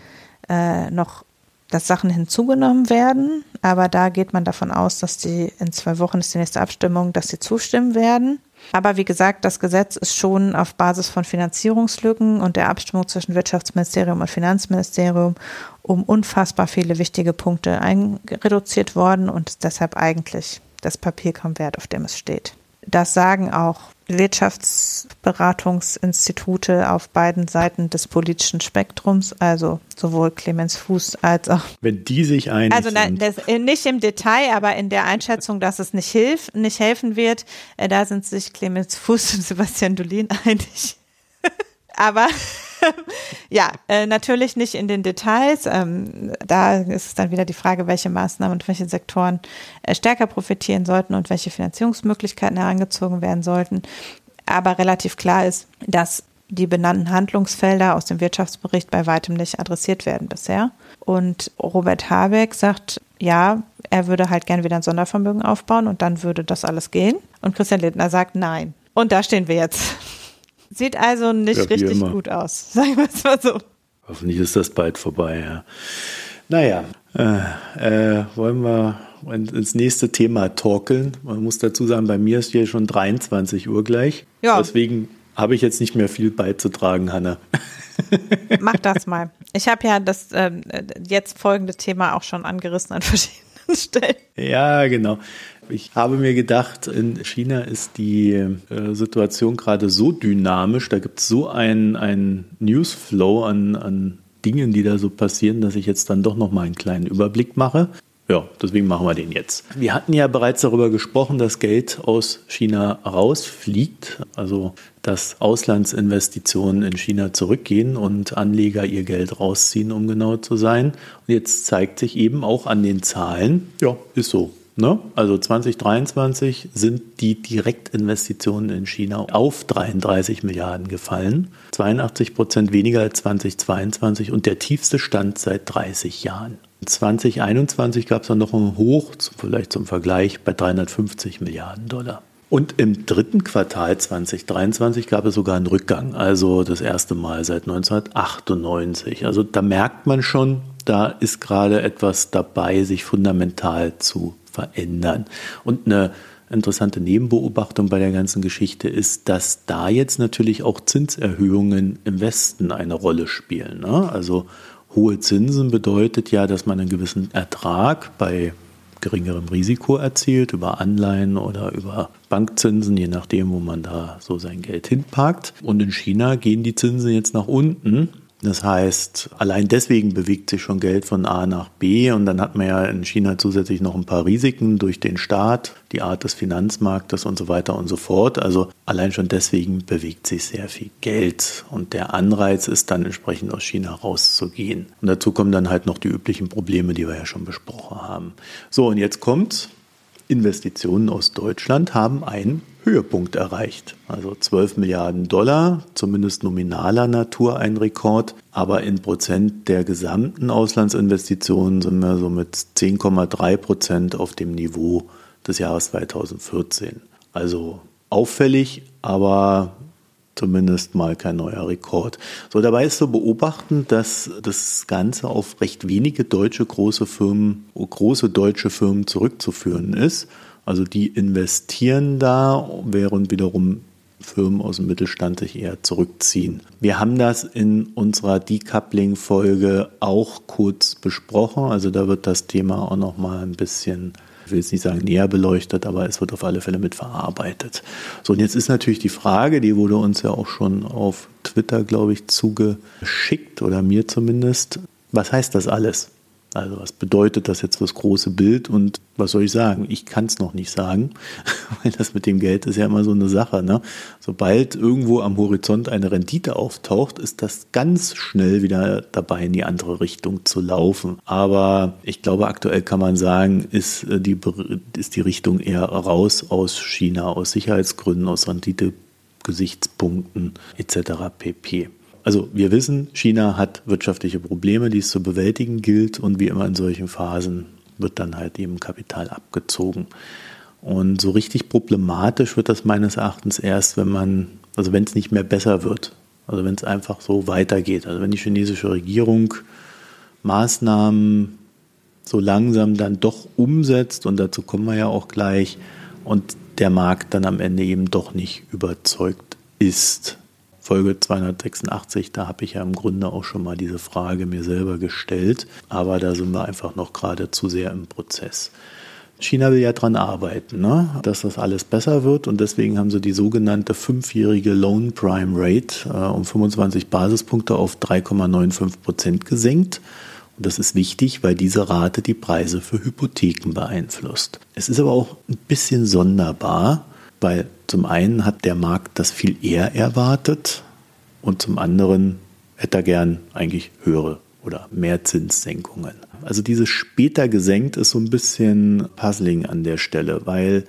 Speaker 2: äh, noch, dass Sachen hinzugenommen werden. Aber da geht man davon aus, dass die in zwei Wochen ist die nächste Abstimmung, dass sie zustimmen werden. Aber wie gesagt, das Gesetz ist schon auf Basis von Finanzierungslücken und der Abstimmung zwischen Wirtschaftsministerium und Finanzministerium um unfassbar viele wichtige Punkte einreduziert worden und ist deshalb eigentlich das Papier kaum wert, auf dem es steht. Das sagen auch Wirtschaftsberatungsinstitute auf beiden Seiten des politischen Spektrums, also sowohl Clemens Fuß als auch.
Speaker 1: Wenn die sich einig
Speaker 2: Also das, äh, nicht im Detail, aber in der Einschätzung, dass es nicht hilft, nicht helfen wird, äh, da sind sich Clemens Fuß und Sebastian Dolin einig. (laughs) aber (laughs) ja, äh, natürlich nicht in den Details. Ähm, da ist es dann wieder die Frage, welche Maßnahmen und welche Sektoren äh, stärker profitieren sollten und welche Finanzierungsmöglichkeiten herangezogen werden sollten. Aber relativ klar ist, dass die benannten Handlungsfelder aus dem Wirtschaftsbericht bei weitem nicht adressiert werden bisher. Und Robert Habeck sagt, ja, er würde halt gerne wieder ein Sondervermögen aufbauen und dann würde das alles gehen. Und Christian Lindner sagt nein. Und da stehen wir jetzt. Sieht also nicht ja, richtig immer. gut aus, (laughs) sagen wir es mal so.
Speaker 1: Hoffentlich ist das bald vorbei, ja. Naja, äh, äh, wollen wir ins nächste Thema torkeln. Man muss dazu sagen, bei mir ist hier schon 23 Uhr gleich. Ja. Deswegen habe ich jetzt nicht mehr viel beizutragen, Hanna. (laughs)
Speaker 2: Mach das mal. Ich habe ja das äh, jetzt folgende Thema auch schon angerissen an verschiedenen (laughs) Stellen.
Speaker 1: Ja, genau. Ich habe mir gedacht, in China ist die äh, Situation gerade so dynamisch, da gibt es so einen Newsflow an, an Dingen, die da so passieren, dass ich jetzt dann doch noch mal einen kleinen Überblick mache. Ja, deswegen machen wir den jetzt. Wir hatten ja bereits darüber gesprochen, dass Geld aus China rausfliegt, also dass Auslandsinvestitionen in China zurückgehen und Anleger ihr Geld rausziehen, um genau zu sein. Und jetzt zeigt sich eben auch an den Zahlen, ja, ist so. Ne? Also 2023 sind die Direktinvestitionen in China auf 33 Milliarden gefallen, 82 Prozent weniger als 2022 und der tiefste Stand seit 30 Jahren. 2021 gab es dann noch einen Hoch, vielleicht zum Vergleich, bei 350 Milliarden Dollar. Und im dritten Quartal 2023 gab es sogar einen Rückgang, also das erste Mal seit 1998. Also da merkt man schon, da ist gerade etwas dabei, sich fundamental zu verändern. Und eine interessante Nebenbeobachtung bei der ganzen Geschichte ist, dass da jetzt natürlich auch Zinserhöhungen im Westen eine Rolle spielen. Ne? Also hohe Zinsen bedeutet ja, dass man einen gewissen Ertrag bei geringerem Risiko erzielt, über Anleihen oder über Bankzinsen, je nachdem, wo man da so sein Geld hinpackt. Und in China gehen die Zinsen jetzt nach unten das heißt, allein deswegen bewegt sich schon Geld von A nach B und dann hat man ja in China zusätzlich noch ein paar Risiken durch den Staat, die Art des Finanzmarktes und so weiter und so fort. Also allein schon deswegen bewegt sich sehr viel Geld und der Anreiz ist dann entsprechend aus China rauszugehen. Und dazu kommen dann halt noch die üblichen Probleme, die wir ja schon besprochen haben. So, und jetzt kommt Investitionen aus Deutschland haben einen Höhepunkt erreicht. Also 12 Milliarden Dollar, zumindest nominaler Natur ein Rekord, aber in Prozent der gesamten Auslandsinvestitionen sind wir so mit 10,3 Prozent auf dem Niveau des Jahres 2014. Also auffällig, aber zumindest mal kein neuer Rekord. So, dabei ist zu beobachten, dass das Ganze auf recht wenige deutsche große Firmen, große deutsche Firmen zurückzuführen ist. Also die investieren da, während wiederum Firmen aus dem Mittelstand sich eher zurückziehen. Wir haben das in unserer Decoupling-Folge auch kurz besprochen. Also da wird das Thema auch noch mal ein bisschen, will jetzt nicht sagen näher beleuchtet, aber es wird auf alle Fälle mit verarbeitet. So, und jetzt ist natürlich die Frage, die wurde uns ja auch schon auf Twitter, glaube ich, zugeschickt oder mir zumindest. Was heißt das alles? Also was bedeutet das jetzt fürs große Bild und was soll ich sagen? Ich kann es noch nicht sagen, (laughs) weil das mit dem Geld ist ja immer so eine Sache. Ne? Sobald irgendwo am Horizont eine Rendite auftaucht, ist das ganz schnell wieder dabei, in die andere Richtung zu laufen. Aber ich glaube, aktuell kann man sagen, ist äh, die, ist die Richtung eher raus aus China, aus Sicherheitsgründen, aus Rendite-Gesichtspunkten etc. pp. Also wir wissen, China hat wirtschaftliche Probleme, die es zu bewältigen gilt und wie immer in solchen Phasen wird dann halt eben Kapital abgezogen. Und so richtig problematisch wird das meines Erachtens erst, wenn man, also wenn es nicht mehr besser wird. Also wenn es einfach so weitergeht. Also wenn die chinesische Regierung Maßnahmen so langsam dann doch umsetzt, und dazu kommen wir ja auch gleich, und der Markt dann am Ende eben doch nicht überzeugt ist. Folge 286, da habe ich ja im Grunde auch schon mal diese Frage mir selber gestellt, aber da sind wir einfach noch gerade zu sehr im Prozess. China will ja dran arbeiten, ne? dass das alles besser wird und deswegen haben sie die sogenannte fünfjährige Loan Prime Rate äh, um 25 Basispunkte auf 3,95 Prozent gesenkt. Und das ist wichtig, weil diese Rate die Preise für Hypotheken beeinflusst. Es ist aber auch ein bisschen sonderbar, weil zum einen hat der Markt das viel eher erwartet und zum anderen hätte er gern eigentlich höhere oder mehr Zinssenkungen. Also dieses später gesenkt ist so ein bisschen puzzling an der Stelle, weil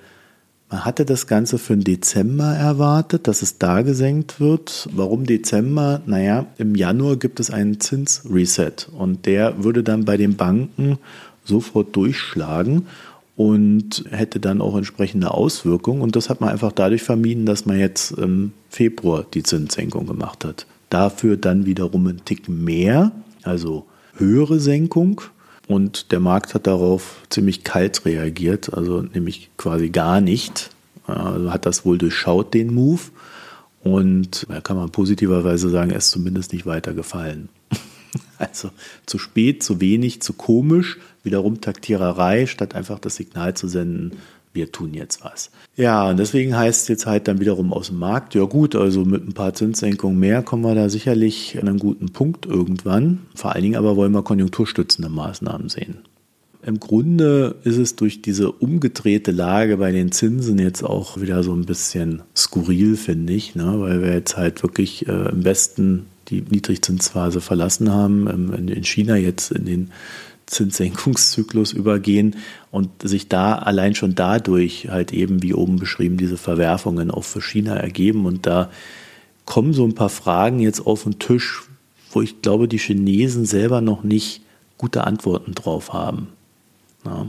Speaker 1: man hatte das Ganze für den Dezember erwartet, dass es da gesenkt wird. Warum Dezember? Naja, im Januar gibt es einen Zinsreset und der würde dann bei den Banken sofort durchschlagen und hätte dann auch entsprechende Auswirkungen. Und das hat man einfach dadurch vermieden, dass man jetzt im Februar die Zinssenkung gemacht hat. Dafür dann wiederum ein Tick mehr, also höhere Senkung und der Markt hat darauf ziemlich kalt reagiert, also nämlich quasi gar nicht. Also hat das wohl durchschaut, den Move. Und da kann man positiverweise sagen, er ist zumindest nicht weiter gefallen. (laughs) Also zu spät, zu wenig, zu komisch, wiederum Taktiererei, statt einfach das Signal zu senden, wir tun jetzt was. Ja, und deswegen heißt es jetzt halt dann wiederum aus dem Markt, ja gut, also mit ein paar Zinssenkungen mehr kommen wir da sicherlich an einen guten Punkt irgendwann. Vor allen Dingen aber wollen wir konjunkturstützende Maßnahmen sehen. Im Grunde ist es durch diese umgedrehte Lage bei den Zinsen jetzt auch wieder so ein bisschen skurril, finde ich, ne? weil wir jetzt halt wirklich äh, im Westen die Niedrigzinsphase verlassen haben, ähm, in China jetzt in den Zinssenkungszyklus übergehen und sich da allein schon dadurch halt eben, wie oben beschrieben, diese Verwerfungen auch für China ergeben. Und da kommen so ein paar Fragen jetzt auf den Tisch, wo ich glaube, die Chinesen selber noch nicht gute Antworten drauf haben. Ja.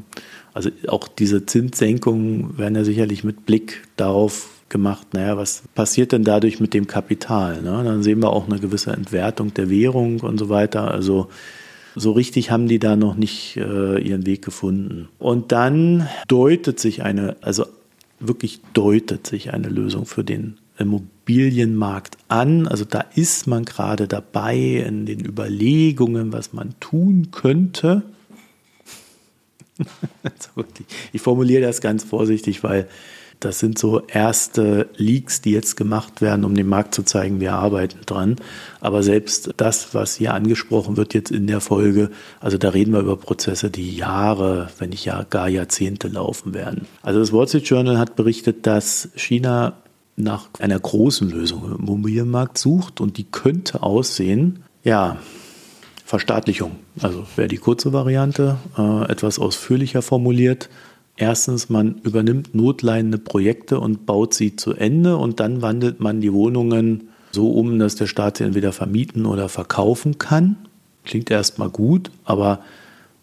Speaker 1: Also auch diese Zinssenkungen werden ja sicherlich mit Blick darauf gemacht, naja, was passiert denn dadurch mit dem Kapital? Ne? Dann sehen wir auch eine gewisse Entwertung der Währung und so weiter. Also so richtig haben die da noch nicht äh, ihren Weg gefunden. Und dann deutet sich eine, also wirklich deutet sich eine Lösung für den Immobilienmarkt an. Also da ist man gerade dabei in den Überlegungen, was man tun könnte. (laughs) ich formuliere das ganz vorsichtig, weil das sind so erste Leaks, die jetzt gemacht werden, um dem Markt zu zeigen, wir arbeiten dran. Aber selbst das, was hier angesprochen wird jetzt in der Folge, also da reden wir über Prozesse, die Jahre, wenn nicht ja gar Jahrzehnte laufen werden. Also das Wall Street Journal hat berichtet, dass China nach einer großen Lösung im Immobilienmarkt sucht und die könnte aussehen, ja, Verstaatlichung. Also wäre die kurze Variante, äh, etwas ausführlicher formuliert. Erstens, man übernimmt notleidende Projekte und baut sie zu Ende und dann wandelt man die Wohnungen so um, dass der Staat sie entweder vermieten oder verkaufen kann. Klingt erstmal gut, aber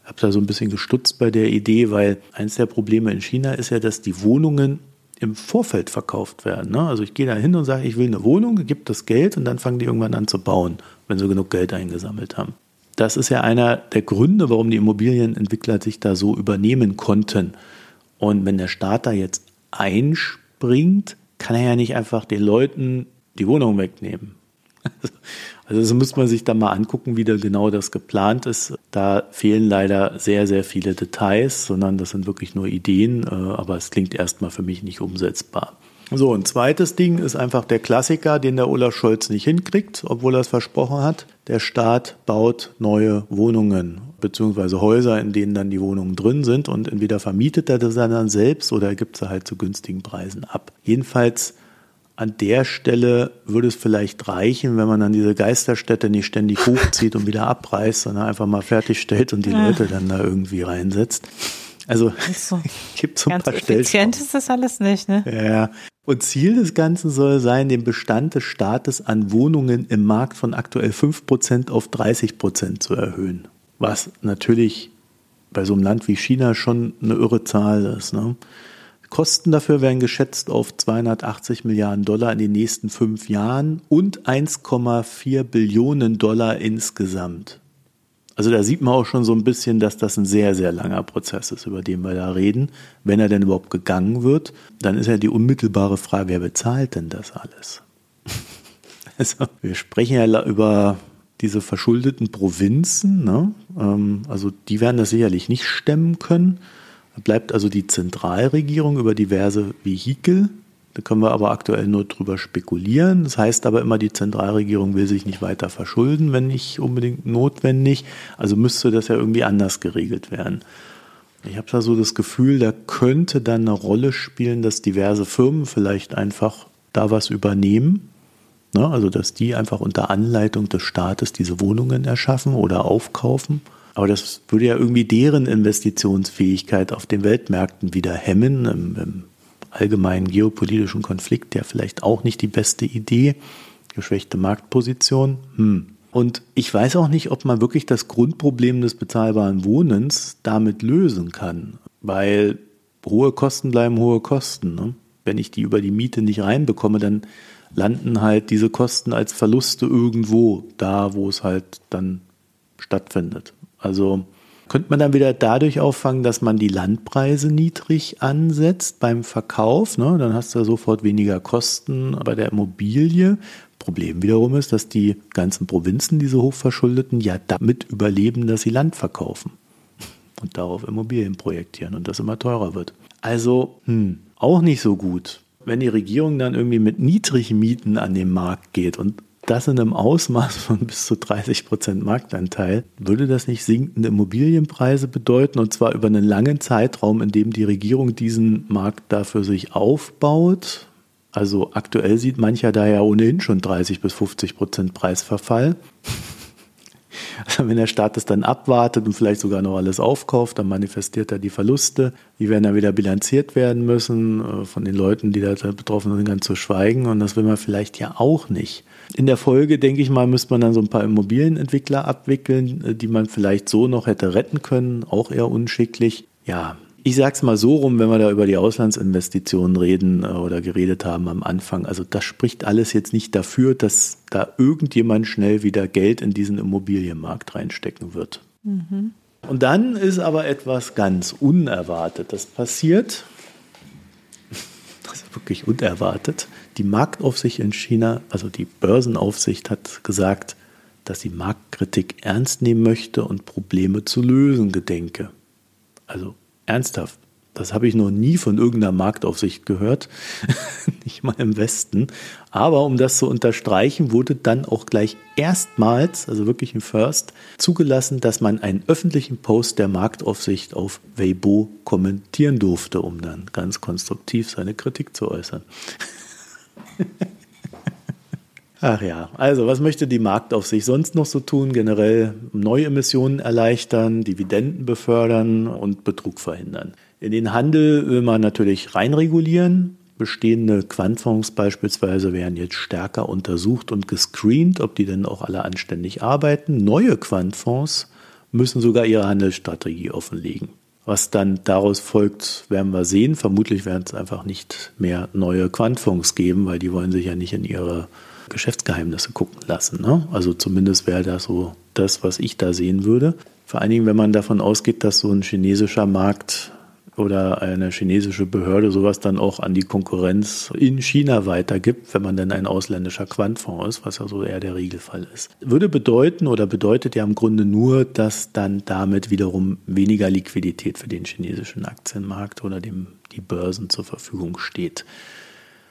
Speaker 1: ich habe da so ein bisschen gestutzt bei der Idee, weil eines der Probleme in China ist ja, dass die Wohnungen im Vorfeld verkauft werden. Ne? Also ich gehe da hin und sage, ich will eine Wohnung, gebe das Geld und dann fangen die irgendwann an zu bauen, wenn sie genug Geld eingesammelt haben. Das ist ja einer der Gründe, warum die Immobilienentwickler sich da so übernehmen konnten. Und wenn der Staat da jetzt einspringt, kann er ja nicht einfach den Leuten die Wohnung wegnehmen. (laughs) Also so muss man sich da mal angucken, wie da genau das geplant ist. Da fehlen leider sehr, sehr viele Details, sondern das sind wirklich nur Ideen, äh, aber es klingt erstmal für mich nicht umsetzbar. So, ein zweites Ding ist einfach der Klassiker, den der Olaf Scholz nicht hinkriegt, obwohl er es versprochen hat. Der Staat baut neue Wohnungen beziehungsweise Häuser, in denen dann die Wohnungen drin sind und entweder vermietet er das dann selbst oder er gibt sie halt zu günstigen Preisen ab. Jedenfalls an der Stelle würde es vielleicht reichen, wenn man dann diese Geisterstätte nicht ständig hochzieht und wieder abreißt, sondern einfach mal fertigstellt und die ja. Leute dann da irgendwie reinsetzt. Also so. (laughs) gibt so ein
Speaker 2: Ganz paar effizient ist das alles nicht, ne?
Speaker 1: Ja. Und Ziel des Ganzen soll sein, den Bestand des Staates an Wohnungen im Markt von aktuell 5% auf 30% zu erhöhen. Was natürlich bei so einem Land wie China schon eine irre Zahl ist. Ne? Kosten dafür werden geschätzt auf 280 Milliarden Dollar in den nächsten fünf Jahren und 1,4 Billionen Dollar insgesamt. Also da sieht man auch schon so ein bisschen, dass das ein sehr, sehr langer Prozess ist, über den wir da reden. Wenn er denn überhaupt gegangen wird, dann ist ja die unmittelbare Frage, wer bezahlt denn das alles? (laughs) Also wir sprechen ja über diese verschuldeten Provinzen, ne? Ähm, also die werden das sicherlich nicht stemmen können. Da bleibt also die Zentralregierung über diverse Vehikel. Da können wir aber aktuell nur drüber spekulieren. Das heißt aber immer, die Zentralregierung will sich nicht weiter verschulden, wenn nicht unbedingt notwendig. Also müsste das ja irgendwie anders geregelt werden. Ich habe da so das Gefühl, da könnte dann eine Rolle spielen, dass diverse Firmen vielleicht einfach da was übernehmen Ne? Also, dass die einfach unter Anleitung des Staates diese Wohnungen erschaffen oder aufkaufen. Aber das würde ja irgendwie deren Investitionsfähigkeit auf den Weltmärkten wieder hemmen, im, im allgemeinen geopolitischen Konflikt, ja vielleicht auch nicht die beste Idee. Geschwächte Marktposition. Hm. Und ich weiß auch nicht, ob man wirklich das Grundproblem des bezahlbaren Wohnens damit lösen kann, weil hohe Kosten bleiben hohe Kosten. Ne? Wenn ich die über die Miete nicht reinbekomme, dann landen halt diese Kosten als Verluste irgendwo da, wo es halt dann stattfindet. Also könnte man dann wieder dadurch auffangen, dass man die Landpreise niedrig ansetzt beim Verkauf. Ne? Dann hast du ja sofort weniger Kosten bei der Immobilie. Problem wiederum ist, dass die ganzen Provinzen, diese Hochverschuldeten, ja damit überleben, dass sie Land verkaufen und darauf Immobilien projektieren und das immer teurer wird. Also, hm, auch nicht so gut wenn die Regierung dann irgendwie mit niedrigen Mieten an den Markt geht und das in einem Ausmaß von (laughs) bis zu 30 Prozent Marktanteil, würde das nicht sinkende Immobilienpreise bedeuten und zwar über einen langen Zeitraum, in dem die Regierung diesen Markt dafür sich aufbaut? Also aktuell sieht mancher da ja ohnehin schon 30 bis 50 Prozent Preisverfall. Also wenn der Staat das dann abwartet und vielleicht sogar noch alles aufkauft, dann manifestiert er die Verluste. Die werden dann wieder bilanziert werden müssen äh, von den Leuten, die da betroffen sind, ganz zu schweigen. Und das will man vielleicht ja auch nicht. In der Folge, denke ich mal, müsste man dann so ein paar Immobilienentwickler abwickeln, äh, die man vielleicht so noch hätte retten können. Auch eher unschicklich. Ja, ich sage es mal so rum, wenn wir da über die Auslandsinvestitionen reden äh, oder geredet haben am Anfang. Also das spricht alles jetzt nicht dafür, dass da irgendjemand schnell wieder Geld in diesen Immobilienmarkt reinstecken wird. Mhm. Und dann ist aber etwas ganz Unerwartetes passiert. (laughs) Das ist wirklich unerwartet. Die Marktaufsicht in China, also die Börsenaufsicht, hat gesagt, dass sie Marktkritik ernst nehmen möchte und Probleme zu lösen gedenke. Also Ernsthaft. Das habe ich noch nie von irgendeiner Marktaufsicht gehört, (laughs) nicht mal im Westen. Aber um das zu unterstreichen, wurde dann auch gleich erstmals, also wirklich im First, zugelassen, dass man einen öffentlichen Post der Marktaufsicht auf Weibo kommentieren durfte, um dann ganz konstruktiv seine Kritik zu äußern. (laughs) Ach ja, also was möchte die Marktaufsicht sonst noch so tun? Generell neue Emissionen erleichtern, Dividenden befördern und Betrug verhindern. In den Handel will man natürlich reinregulieren. Bestehende Quantfonds beispielsweise werden jetzt stärker untersucht und gescreent, ob die denn auch alle anständig arbeiten. Neue Quantfonds müssen sogar ihre Handelsstrategie offenlegen. Was dann daraus folgt, werden wir sehen. Vermutlich werden es einfach nicht mehr neue Quantfonds geben, weil die wollen sich ja nicht in ihre Geschäftsgeheimnisse gucken lassen. Ne? Also zumindest wäre das so das, was ich da sehen würde. Vor allen Dingen, wenn man davon ausgeht, dass so ein chinesischer Markt oder eine chinesische Behörde sowas dann auch an die Konkurrenz in China weitergibt, wenn man dann ein ausländischer Quantfonds ist, was ja so eher der Regelfall ist. Würde bedeuten oder bedeutet ja im Grunde nur, dass dann damit wiederum weniger Liquidität für den chinesischen Aktienmarkt oder dem, die Börsen zur Verfügung steht.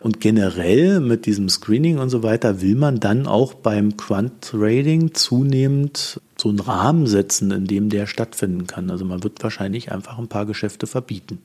Speaker 1: Und generell mit diesem Screening und so weiter will man dann auch beim Quant Trading zunehmend so einen Rahmen setzen, in dem der stattfinden kann. Also man wird wahrscheinlich einfach ein paar Geschäfte verbieten.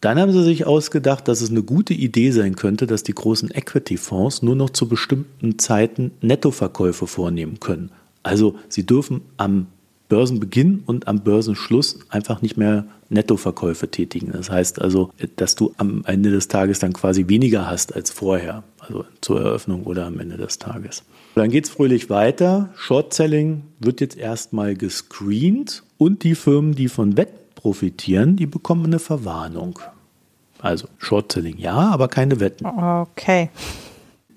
Speaker 1: Dann haben sie sich ausgedacht, dass es eine gute Idee sein könnte, dass die großen Equity-Fonds nur noch zu bestimmten Zeiten Nettoverkäufe vornehmen können. Also sie dürfen am Börsenbeginn und am Börsenschluss einfach nicht mehr Nettoverkäufe tätigen. Das heißt also, dass du am Ende des Tages dann quasi weniger hast als vorher, also zur Eröffnung oder am Ende des Tages. Dann geht es fröhlich weiter. Short-Selling wird jetzt erstmal gescreent und die Firmen, die von Wetten profitieren, die bekommen eine Verwarnung. Also Short-Selling ja, aber keine Wetten.
Speaker 2: Okay.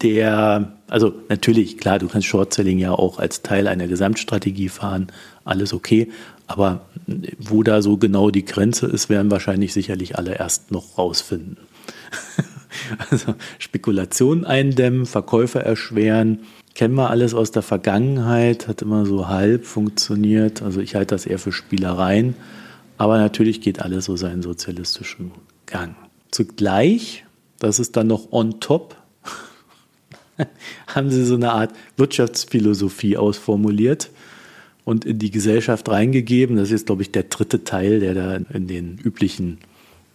Speaker 1: Der, also natürlich, klar, du kannst Short-Selling ja auch als Teil einer Gesamtstrategie fahren, alles okay. Aber wo da so genau die Grenze ist, werden wahrscheinlich sicherlich alle erst noch rausfinden. (laughs) also Spekulation eindämmen, Verkäufer erschweren, kennen wir alles aus der Vergangenheit, hat immer so halb funktioniert. Also ich halte das eher für Spielereien. Aber natürlich geht alles so seinen sozialistischen Gang. Zugleich, das ist dann noch on top, (laughs) haben sie so eine Art Wirtschaftsphilosophie ausformuliert und in die Gesellschaft reingegeben. Das ist jetzt, glaube ich, der dritte Teil, der da in den üblichen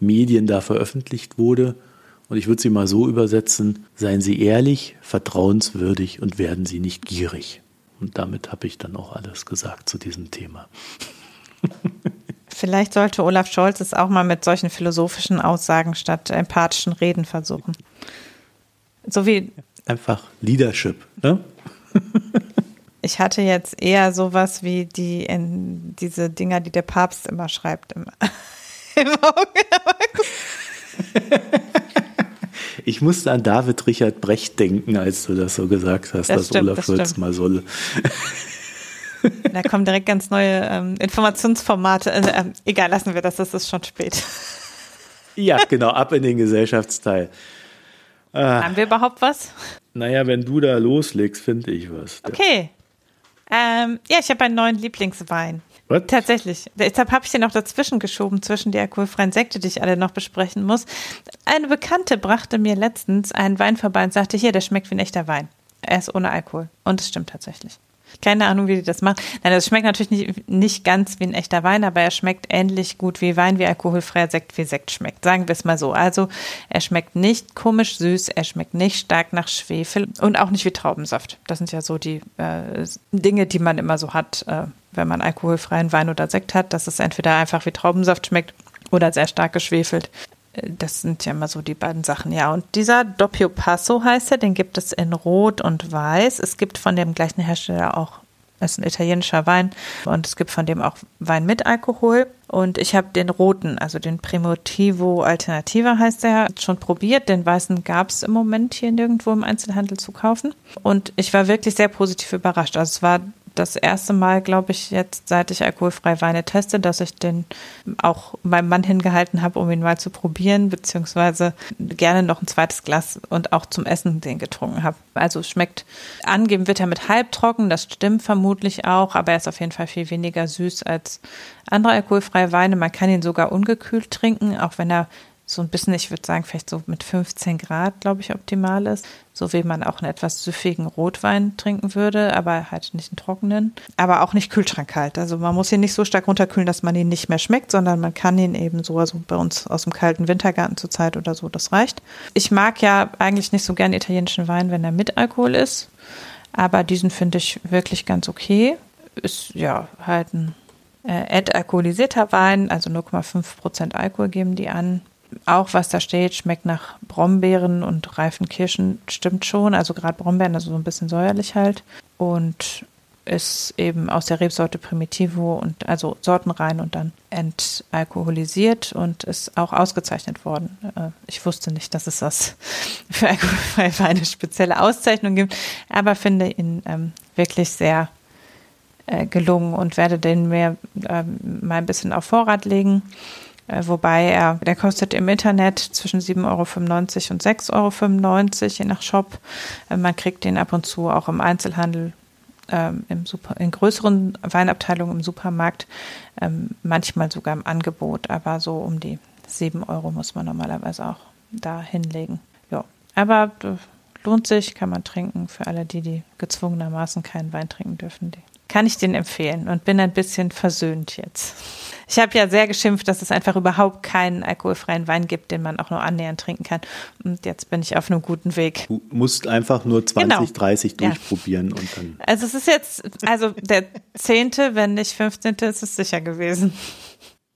Speaker 1: Medien da veröffentlicht wurde. Und ich würde sie mal so übersetzen, seien Sie ehrlich, vertrauenswürdig und werden Sie nicht gierig. Und damit habe ich dann auch alles gesagt zu diesem Thema.
Speaker 2: Vielleicht sollte Olaf Scholz es auch mal mit solchen philosophischen Aussagen statt empathischen Reden versuchen. So wie.
Speaker 1: Einfach Leadership, ne? (laughs)
Speaker 2: Ich hatte jetzt eher sowas wie die in diese Dinger, die der Papst immer schreibt im, (laughs) im Auge.
Speaker 1: Ich musste an David Richard Brecht denken, als du das so gesagt hast,
Speaker 2: Das
Speaker 1: dass
Speaker 2: stimmt,
Speaker 1: Olaf
Speaker 2: das
Speaker 1: Scholz mal soll.
Speaker 2: Da kommen direkt ganz neue ähm, Informationsformate. Äh, äh, egal, lassen wir das, das ist schon spät.
Speaker 1: Ja, genau, ab in den Gesellschaftsteil.
Speaker 2: Haben wir überhaupt was?
Speaker 1: Naja, wenn du da loslegst, finde ich was.
Speaker 2: Okay. Ähm, ja, ich habe einen neuen Lieblingswein.
Speaker 1: Was?
Speaker 2: Tatsächlich. Deshalb habe ich den noch dazwischen geschoben, zwischen die alkoholfreien Sekte, die ich alle noch besprechen muss. Eine Bekannte brachte mir letztens einen Wein vorbei und sagte, hier, der schmeckt wie ein echter Wein. Er ist ohne Alkohol. Und es stimmt tatsächlich. Keine Ahnung, wie die das machen. Nein, das schmeckt natürlich nicht, nicht ganz wie ein echter Wein, aber er schmeckt ähnlich gut wie Wein, wie alkoholfreier Sekt wie Sekt schmeckt. Sagen wir es mal so. Also, er schmeckt nicht komisch süß, er schmeckt nicht stark nach Schwefel und auch nicht wie Traubensaft. Das sind ja so die äh, Dinge, die man immer so hat, äh, wenn man alkoholfreien Wein oder Sekt hat, dass es entweder einfach wie Traubensaft schmeckt oder sehr stark geschwefelt. Das sind ja immer so die beiden Sachen, ja. Und dieser Doppio Passo heißt er, den gibt es in Rot und Weiß. Es gibt von dem gleichen Hersteller auch, es ist ein italienischer Wein und es gibt von dem auch Wein mit Alkohol. Und ich habe den roten, also den Primotivo Alternativa heißt der, schon probiert. Den weißen gab es im Moment hier nirgendwo im Einzelhandel zu kaufen. Und ich war wirklich sehr positiv überrascht. Also es war das erste Mal, glaube ich, jetzt, seit ich alkoholfreie Weine teste, dass ich den auch meinem Mann hingehalten habe, um ihn mal zu probieren, beziehungsweise gerne noch ein zweites Glas und auch zum Essen den getrunken habe. Also schmeckt, angeben wird er mit halbtrocken, das stimmt vermutlich auch, aber er ist auf jeden Fall viel weniger süß als andere alkoholfreie Weine. Man kann ihn sogar ungekühlt trinken, auch wenn er so ein bisschen, ich würde sagen, vielleicht so mit 15 Grad, glaube ich, optimal ist. So wie man auch einen etwas süffigen Rotwein trinken würde, aber halt nicht einen trockenen. Aber auch nicht kühlschrankkalt. Also man muss ihn nicht so stark runterkühlen, dass man ihn nicht mehr schmeckt, sondern man kann ihn eben so, also bei uns aus dem kalten Wintergarten zur Zeit oder so, das reicht. Ich mag ja eigentlich nicht so gern italienischen Wein, wenn er mit Alkohol ist. Aber diesen finde ich wirklich ganz okay. Ist ja halt ein äh, entalkoholisierter Wein, also 0,5% Alkohol geben die an auch was da steht, schmeckt nach Brombeeren und reifen Kirschen, stimmt schon. Also gerade Brombeeren, also so ein bisschen säuerlich halt. Und ist eben aus der Rebsorte Primitivo und also sortenrein und dann entalkoholisiert und ist auch ausgezeichnet worden. Äh, Ich wusste nicht, dass es das (laughs) für alkoholfreie Weine spezielle Auszeichnungen gibt, aber finde ihn ähm, wirklich sehr äh, gelungen und werde den mir ähm, mal ein bisschen auf Vorrat legen. Äh, Wobei er, der kostet im Internet zwischen 7,95 Euro und 6,95 Euro, je nach Shop. Äh, Man kriegt den ab und zu auch im Einzelhandel, ähm, im Super, in größeren Weinabteilungen im Supermarkt, ähm, manchmal sogar im Angebot, aber so um die 7 Euro muss man normalerweise auch da hinlegen. Ja, aber äh, lohnt sich, kann man trinken für alle, die, die gezwungenermaßen keinen Wein trinken dürfen. Die kann ich den empfehlen und bin ein bisschen versöhnt jetzt. Ich habe ja sehr geschimpft, dass es einfach überhaupt keinen alkoholfreien Wein gibt, den man auch nur annähernd trinken kann. Und jetzt bin ich auf einem guten Weg.
Speaker 1: Du musst einfach nur 20,
Speaker 2: Genau.
Speaker 1: 30
Speaker 2: Ja.
Speaker 1: durchprobieren und dann.
Speaker 2: Also es ist jetzt, also der zehnte, wenn nicht 15. ist es sicher gewesen.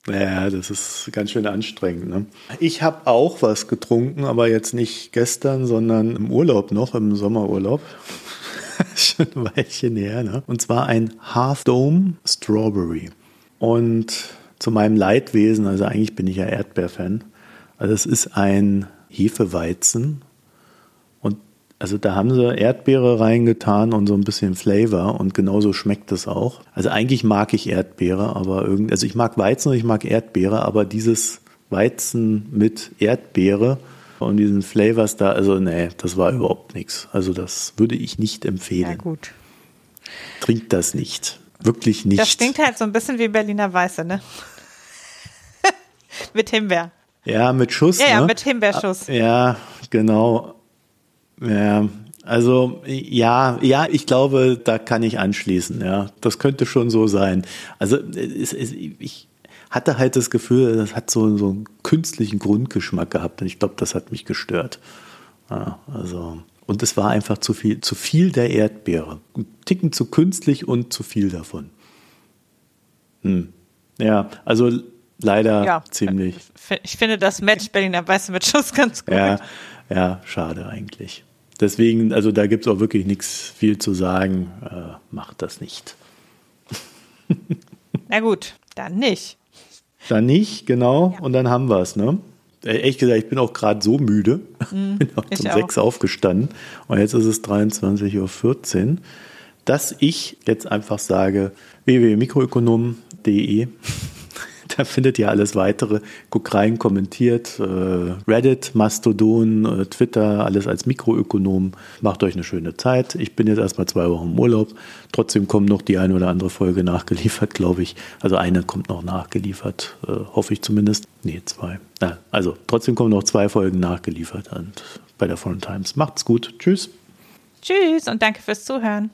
Speaker 1: Ja, das ist ganz schön anstrengend. Ne? Ich habe auch was getrunken, aber jetzt nicht gestern, sondern im Urlaub noch, im Sommerurlaub. (laughs) schon ein Weilchen her. Ne? Und zwar ein Half Dome Strawberry. Und zu meinem Leidwesen, also eigentlich bin ich ja Erdbeerfan, Also es ist ein Hefeweizen und also da haben sie Erdbeere reingetan und so ein bisschen Flavor und genauso schmeckt es auch. Also eigentlich mag ich Erdbeere, aber irgendwie, also ich mag Weizen und ich mag Erdbeere, aber dieses Weizen mit Erdbeere und diesen Flavors da, also nee, das war überhaupt nichts. Also das würde ich nicht empfehlen.
Speaker 2: Ja, gut.
Speaker 1: Trinkt das nicht. Wirklich nicht.
Speaker 2: Das stinkt halt so ein bisschen wie Berliner Weiße, ne? (laughs) mit Himbeer.
Speaker 1: Ja, mit Schuss.
Speaker 2: Ja, ja,
Speaker 1: ne?
Speaker 2: mit Himbeerschuss.
Speaker 1: Ja, genau. Ja, also ja, ja, ich glaube, da kann ich anschließen. Ja, das könnte schon so sein. Also es, es, ich hatte halt das Gefühl, das hat so, so einen künstlichen Grundgeschmack gehabt und ich glaube, das hat mich gestört. Ja, also und es war einfach zu viel, zu viel der Erdbeere. Ein Ticken zu künstlich und zu viel davon. Hm. Ja, also leider
Speaker 2: Ja.
Speaker 1: ziemlich.
Speaker 2: Ich finde das Match Berliner Weiße mit Schuss (laughs) ganz gut.
Speaker 1: Ja, ja, schade eigentlich. Deswegen, also da gibt es auch wirklich nichts viel zu sagen. Äh, macht das nicht. (laughs)
Speaker 2: Na gut, dann nicht.
Speaker 1: Dann nicht, genau.
Speaker 2: Ja.
Speaker 1: Und dann haben wir es, ne? Äh, Ehrlich gesagt, ich bin auch gerade so müde. (laughs) bin auch
Speaker 2: ich
Speaker 1: um sechs aufgestanden. Und jetzt ist es 23.14 Uhr, dass ich jetzt einfach sage, www.mikroökonom.de. Da findet ihr alles weitere. Guckt rein, kommentiert. äh, Reddit, Mastodon, äh, Twitter, alles als Mikroökonom. Macht euch eine schöne Zeit. Ich bin jetzt erstmal zwei Wochen im Urlaub. Trotzdem kommt noch die eine oder andere Folge nachgeliefert, glaube ich. Also eine kommt noch nachgeliefert, äh, hoffe ich zumindest. Nee, zwei. Also trotzdem kommen noch zwei Folgen nachgeliefert bei der Foreign Times. Macht's gut. Tschüss.
Speaker 2: Tschüss und danke fürs Zuhören.